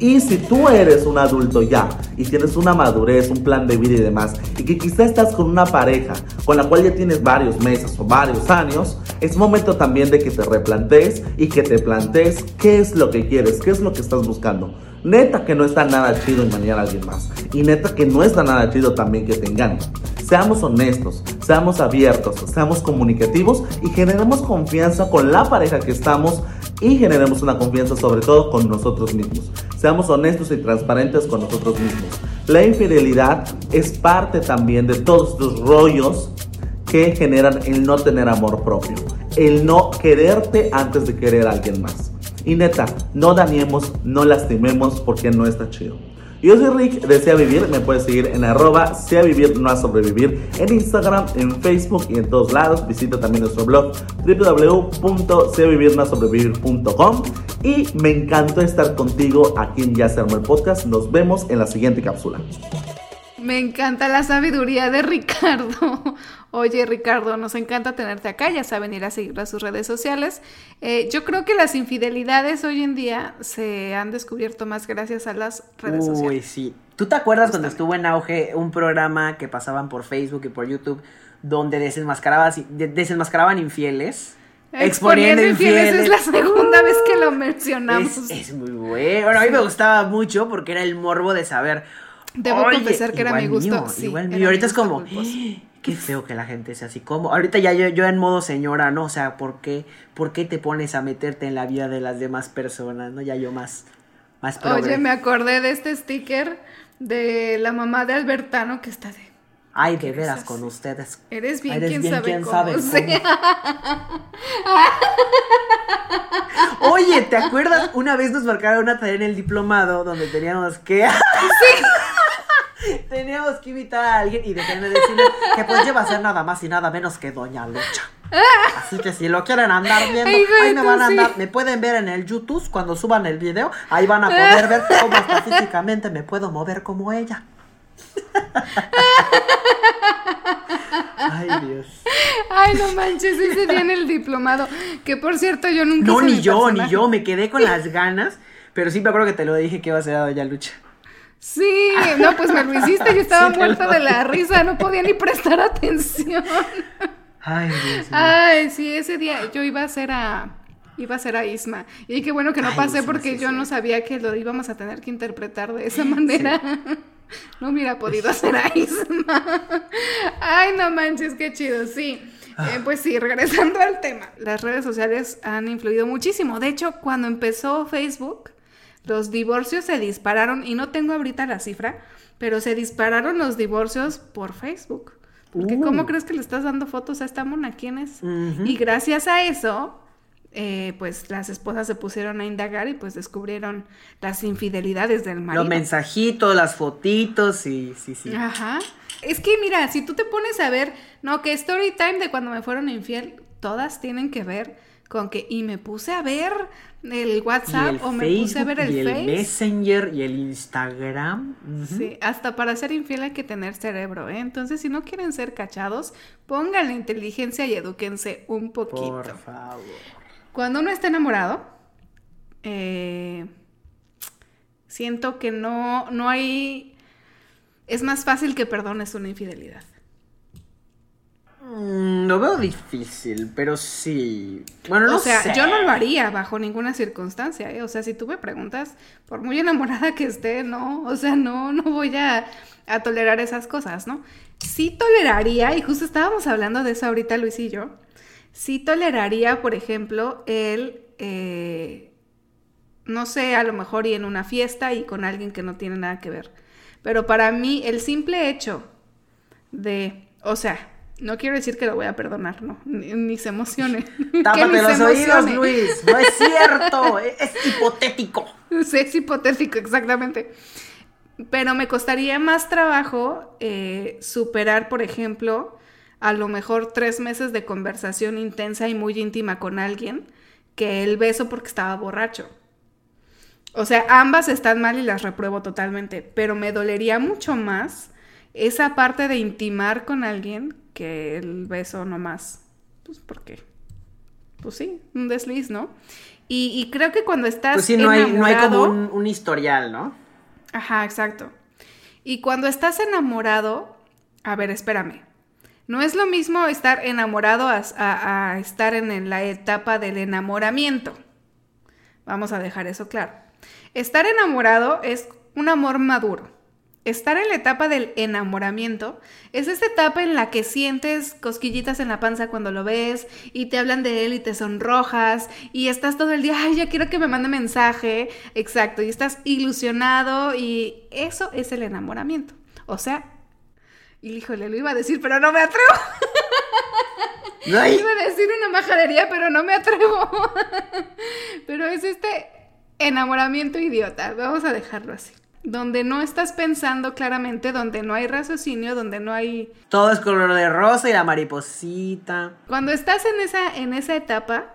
Y si tú eres un adulto ya y tienes una madurez, un plan de vida y demás, y que quizá estás con una pareja con la cual ya tienes varios meses o varios años, es momento también de que te replantees y que te plantees qué es lo que quieres, qué es lo que estás buscando. Neta que no está nada chido engañar a alguien más. Y neta que no está nada chido también que te engañen. Seamos honestos, seamos abiertos, seamos comunicativos y generemos confianza con la pareja que estamos y generemos una confianza sobre todo con nosotros mismos. Seamos honestos y transparentes con nosotros mismos. La infidelidad es parte también de todos estos rollos que generan el no tener amor propio, el no quererte antes de querer a alguien más. Y neta, no dañemos, no lastimemos porque no está chido. Yo soy Rick Desea Vivir, me puedes seguir en arroba sea vivir no sobrevivir en Instagram, en Facebook y en todos lados. Visita también nuestro blog www.seavivirnoasobrevivir.com y me encantó estar contigo aquí en Ya se armó el podcast. Nos vemos en la siguiente cápsula. Me encanta la sabiduría de Ricardo. Oye, Ricardo, nos encanta tenerte acá. Ya saben ir a seguir a sus redes sociales. Eh, yo creo que las infidelidades hoy en día se han descubierto más gracias a las redes sociales. Uy, sí. ¿Tú te acuerdas cuando estuvo en auge un programa que pasaban por Facebook y por YouTube donde desenmascaraban infieles? Exponiendo, infieles. Es la segunda vez que lo mencionamos. Es, muy bueno. Bueno, a mí me gustaba mucho porque era el morbo de saber Debo confesar que era mi gusto. sí, igual mío. Ahorita es como, qué feo que la gente sea así. como Ahorita ya yo, yo en modo señora, ¿no? O sea, ¿por qué, ¿por qué te pones a meterte en la vida de las demás personas, no? Ya yo más, más Oye, me acordé de este sticker de la mamá de Albertano que está de... Ay, de veras con ustedes. Eres bien, quién, sabe, cómo sabe Oye, ¿te acuerdas? Una vez nos marcaron una tarea en el diplomado donde teníamos que... sí. Teníamos que invitar a alguien y déjenme decirle que pues lleva a ser nada más y nada menos que Doña Lucha. Así que si lo quieren andar viendo, ahí me van a andar, me pueden ver en el YouTube cuando suban el video, ahí van a poder ver cómo hasta físicamente me puedo mover como ella. Ay, Dios. Ay, no manches, ese día en el diplomado. Que por cierto, yo nunca. No, ni yo, ni yo. Me quedé con las ganas. Pero sí me acuerdo que te lo dije que iba a ser a Doña Lucha. Sí, no, pues me lo hiciste, yo estaba muerta de la risa, no podía ni prestar atención. Ay, Dios Ay, sí, ese día yo iba a ser a iba a ser a Isma. Y qué bueno que no pasé porque yo no sabía que lo íbamos a tener que interpretar de esa manera. no hubiera podido hacer a Isma. Ay, no manches, qué chido, sí. Ah. Eh, pues sí, regresando al tema, las redes sociales han influido muchísimo. De hecho, cuando empezó Facebook, los divorcios se dispararon, y no tengo ahorita la cifra, pero se dispararon los divorcios por Facebook. Porque ¿cómo uh. crees que le estás dando fotos a esta mona? ¿Quién es? Y gracias a eso, eh, pues las esposas se pusieron a indagar y pues descubrieron las infidelidades del marido. Los mensajitos, las fotitos, y sí, sí. Ajá. Es que mira, si tú te pones a ver, no, que story time de cuando me fueron infiel, todas tienen que ver con que, y me puse a ver el WhatsApp o me puse a ver el, y el Messenger y el Instagram. Sí, hasta para ser infiel hay que tener cerebro, ¿eh? Entonces, si no quieren ser cachados, pongan la inteligencia y edúquense un poquito. Por favor. Cuando uno está enamorado, eh, siento que no, no hay... Es más fácil que perdones una infidelidad. Mm, lo veo difícil, pero sí. Bueno, no O sea, yo no lo haría bajo ninguna circunstancia, ¿eh? O sea, si tú me preguntas, por muy enamorada que esté, no, o sea, no, no voy a, tolerar esas cosas, ¿no? Sí toleraría, y justo estábamos hablando de eso ahorita Luis y yo, sí toleraría, por ejemplo, el, eh, no sé, a lo mejor y en una fiesta y con alguien que no tiene nada que ver. Pero para mí, el simple hecho de, o sea, no quiero decir que lo voy a perdonar, no, ni, se emocione. Tápate los oídos, Luis, no es cierto, es, hipotético. Sí, es hipotético, exactamente. Pero me costaría más trabajo eh, superar, por ejemplo, a lo mejor tres meses de conversación intensa y muy íntima con alguien que el beso porque estaba borracho. O sea, ambas están mal y las repruebo totalmente, pero me dolería mucho más esa parte de intimar con alguien que el beso nomás. Pues porque, pues sí, un desliz, ¿no? Y, creo que cuando estás. Pues sí, no, hay, no hay como un, un historial, ¿no? Ajá, exacto. Y cuando estás enamorado, a ver, espérame. No es lo mismo estar enamorado a, estar en la etapa del enamoramiento. Vamos a dejar eso claro. Estar enamorado es un amor maduro. Estar en la etapa del enamoramiento es esta etapa en la que sientes cosquillitas en la panza cuando lo ves y te hablan de él y te sonrojas y estás todo el día, ay, ya quiero que me mande mensaje. Exacto, y estás ilusionado y eso es el enamoramiento. O sea, híjole, lo iba a decir, pero no me atrevo. Iba a decir una majadería, pero no me atrevo. pero es este enamoramiento idiota. Vamos a dejarlo así donde no estás pensando claramente, donde no hay raciocinio, donde no hay... Todo es color de rosa y la mariposita. Cuando estás en esa, en esa etapa,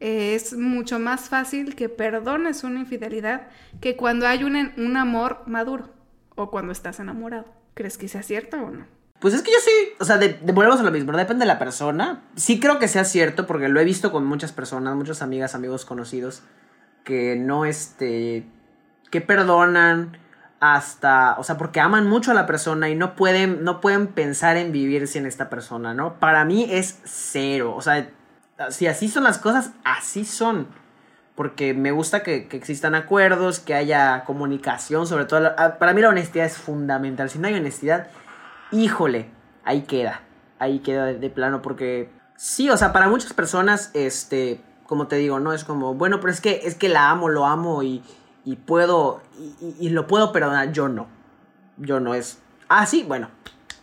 es mucho más fácil que perdones una infidelidad que cuando hay un, un amor maduro o cuando estás enamorado. ¿Crees que sea cierto o no? Pues es que yo sí, o sea, de, volvemos a lo mismo, depende de la persona. Sí creo que sea cierto porque lo he visto con muchas personas, muchas amigas, amigos conocidos, que no, este, que perdonan, hasta, o sea, porque aman mucho a la persona y no pueden, no pueden pensar en vivir sin esta persona, ¿no? Para mí es cero, o sea, si así son las cosas, así son. Porque me gusta que, existan acuerdos, que haya comunicación, sobre todo, para mí la honestidad es fundamental. Si no hay honestidad, híjole, ahí queda, ahí queda de, plano, porque sí, o sea, para muchas personas, este, como te digo, no es como, bueno, pero es que, es que la amo, lo amo y y puedo, y, lo puedo perdonar, yo no. Yo no es, ah, sí, bueno,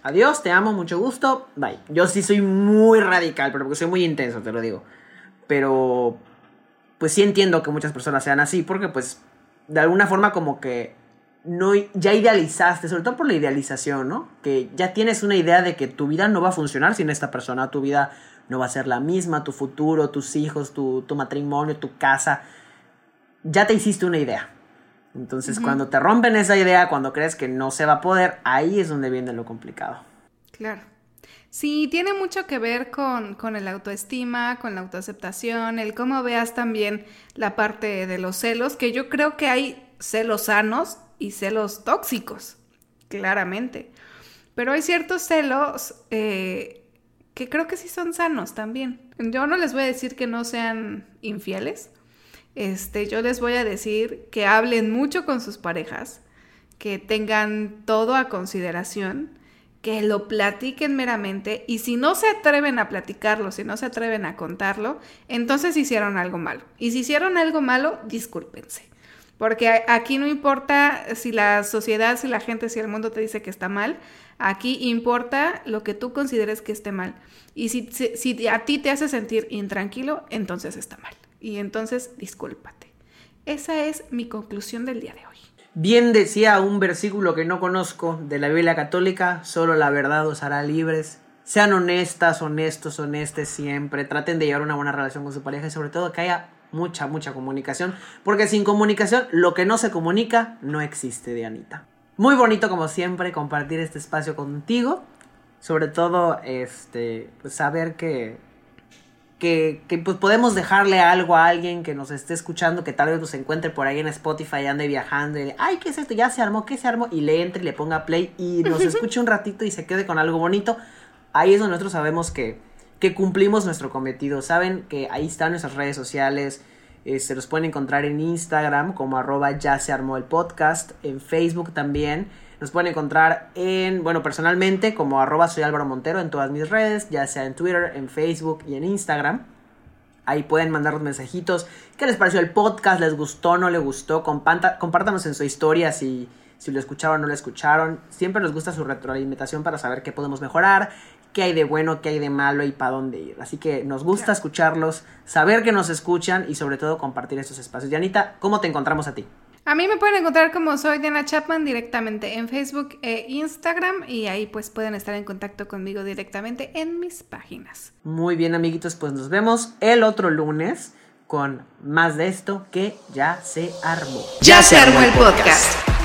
adiós, te amo, mucho gusto, bye. Yo sí soy muy radical, pero porque soy muy intenso, te lo digo. Pero, pues sí entiendo que muchas personas sean así, porque pues, de alguna forma como que no, ya idealizaste, sobre todo por la idealización, ¿no? Que ya tienes una idea de que tu vida no va a funcionar sin esta persona, tu vida no va a ser la misma, tu futuro, tus hijos, tu, tu matrimonio, tu casa ya te hiciste una idea. Entonces, cuando te rompen esa idea, cuando crees que no se va a poder, ahí es donde viene lo complicado. Claro. Sí, tiene mucho que ver con, con el autoestima, con la autoaceptación, el cómo veas también la parte de los celos, que yo creo que hay celos sanos y celos tóxicos, claramente. Pero hay ciertos celos eh, que creo que sí son sanos también. Yo no les voy a decir que no sean infieles, este, yo les voy a decir que hablen mucho con sus parejas, que tengan todo a consideración, que lo platiquen meramente y si no se atreven a platicarlo, si no se atreven a contarlo, entonces hicieron algo malo. Y si hicieron algo malo, discúlpense. Porque aquí no importa si la sociedad, si la gente, si el mundo te dice que está mal, aquí importa lo que tú consideres que esté mal. Y si, si a ti te hace sentir intranquilo, entonces está mal y entonces discúlpate. Esa es mi conclusión del día de hoy. Bien decía un versículo que no conozco de la Biblia católica, solo la verdad os hará libres. Sean honestas, honestos, honestes siempre. Traten de llevar una buena relación con su pareja y sobre todo que haya mucha, mucha comunicación. Porque sin comunicación, lo que no se comunica no existe, Dianita. Muy bonito como siempre compartir este espacio contigo. Sobre todo, este, pues saber que que, pues podemos dejarle algo a alguien que nos esté escuchando, que tal vez nos encuentre por ahí en Spotify, ande viajando y ay, ¿qué es esto? Ya se armó, ¿qué se armó? Y le entre y le ponga play y nos escuche un ratito y se quede con algo bonito. Ahí es donde nosotros sabemos que, que cumplimos nuestro cometido. Saben que ahí están nuestras redes sociales. Eh, se los pueden encontrar en Instagram como arroba ya se armó el podcast, en Facebook también. Nos pueden encontrar en, bueno, personalmente como arroba soy Álvaro Montero en todas mis redes, ya sea en Twitter, en Facebook y en Instagram. Ahí pueden mandar los mensajitos. ¿Qué les pareció el podcast? ¿Les gustó? ¿No les gustó? compártanos en su historia si, si lo escucharon o no lo escucharon. Siempre nos gusta su retroalimentación para saber qué podemos mejorar, qué hay de bueno, qué hay de malo y para dónde ir. Así que nos gusta escucharlos, saber que nos escuchan y sobre todo compartir estos espacios. Yanita, ¿cómo te encontramos a ti? A mí me pueden encontrar como soy Diana Chapman directamente en Facebook e Instagram y ahí pues pueden estar en contacto conmigo directamente en mis páginas. Muy bien amiguitos, pues nos vemos el otro lunes con más de esto que ya se armó. Ya, se armó el podcast.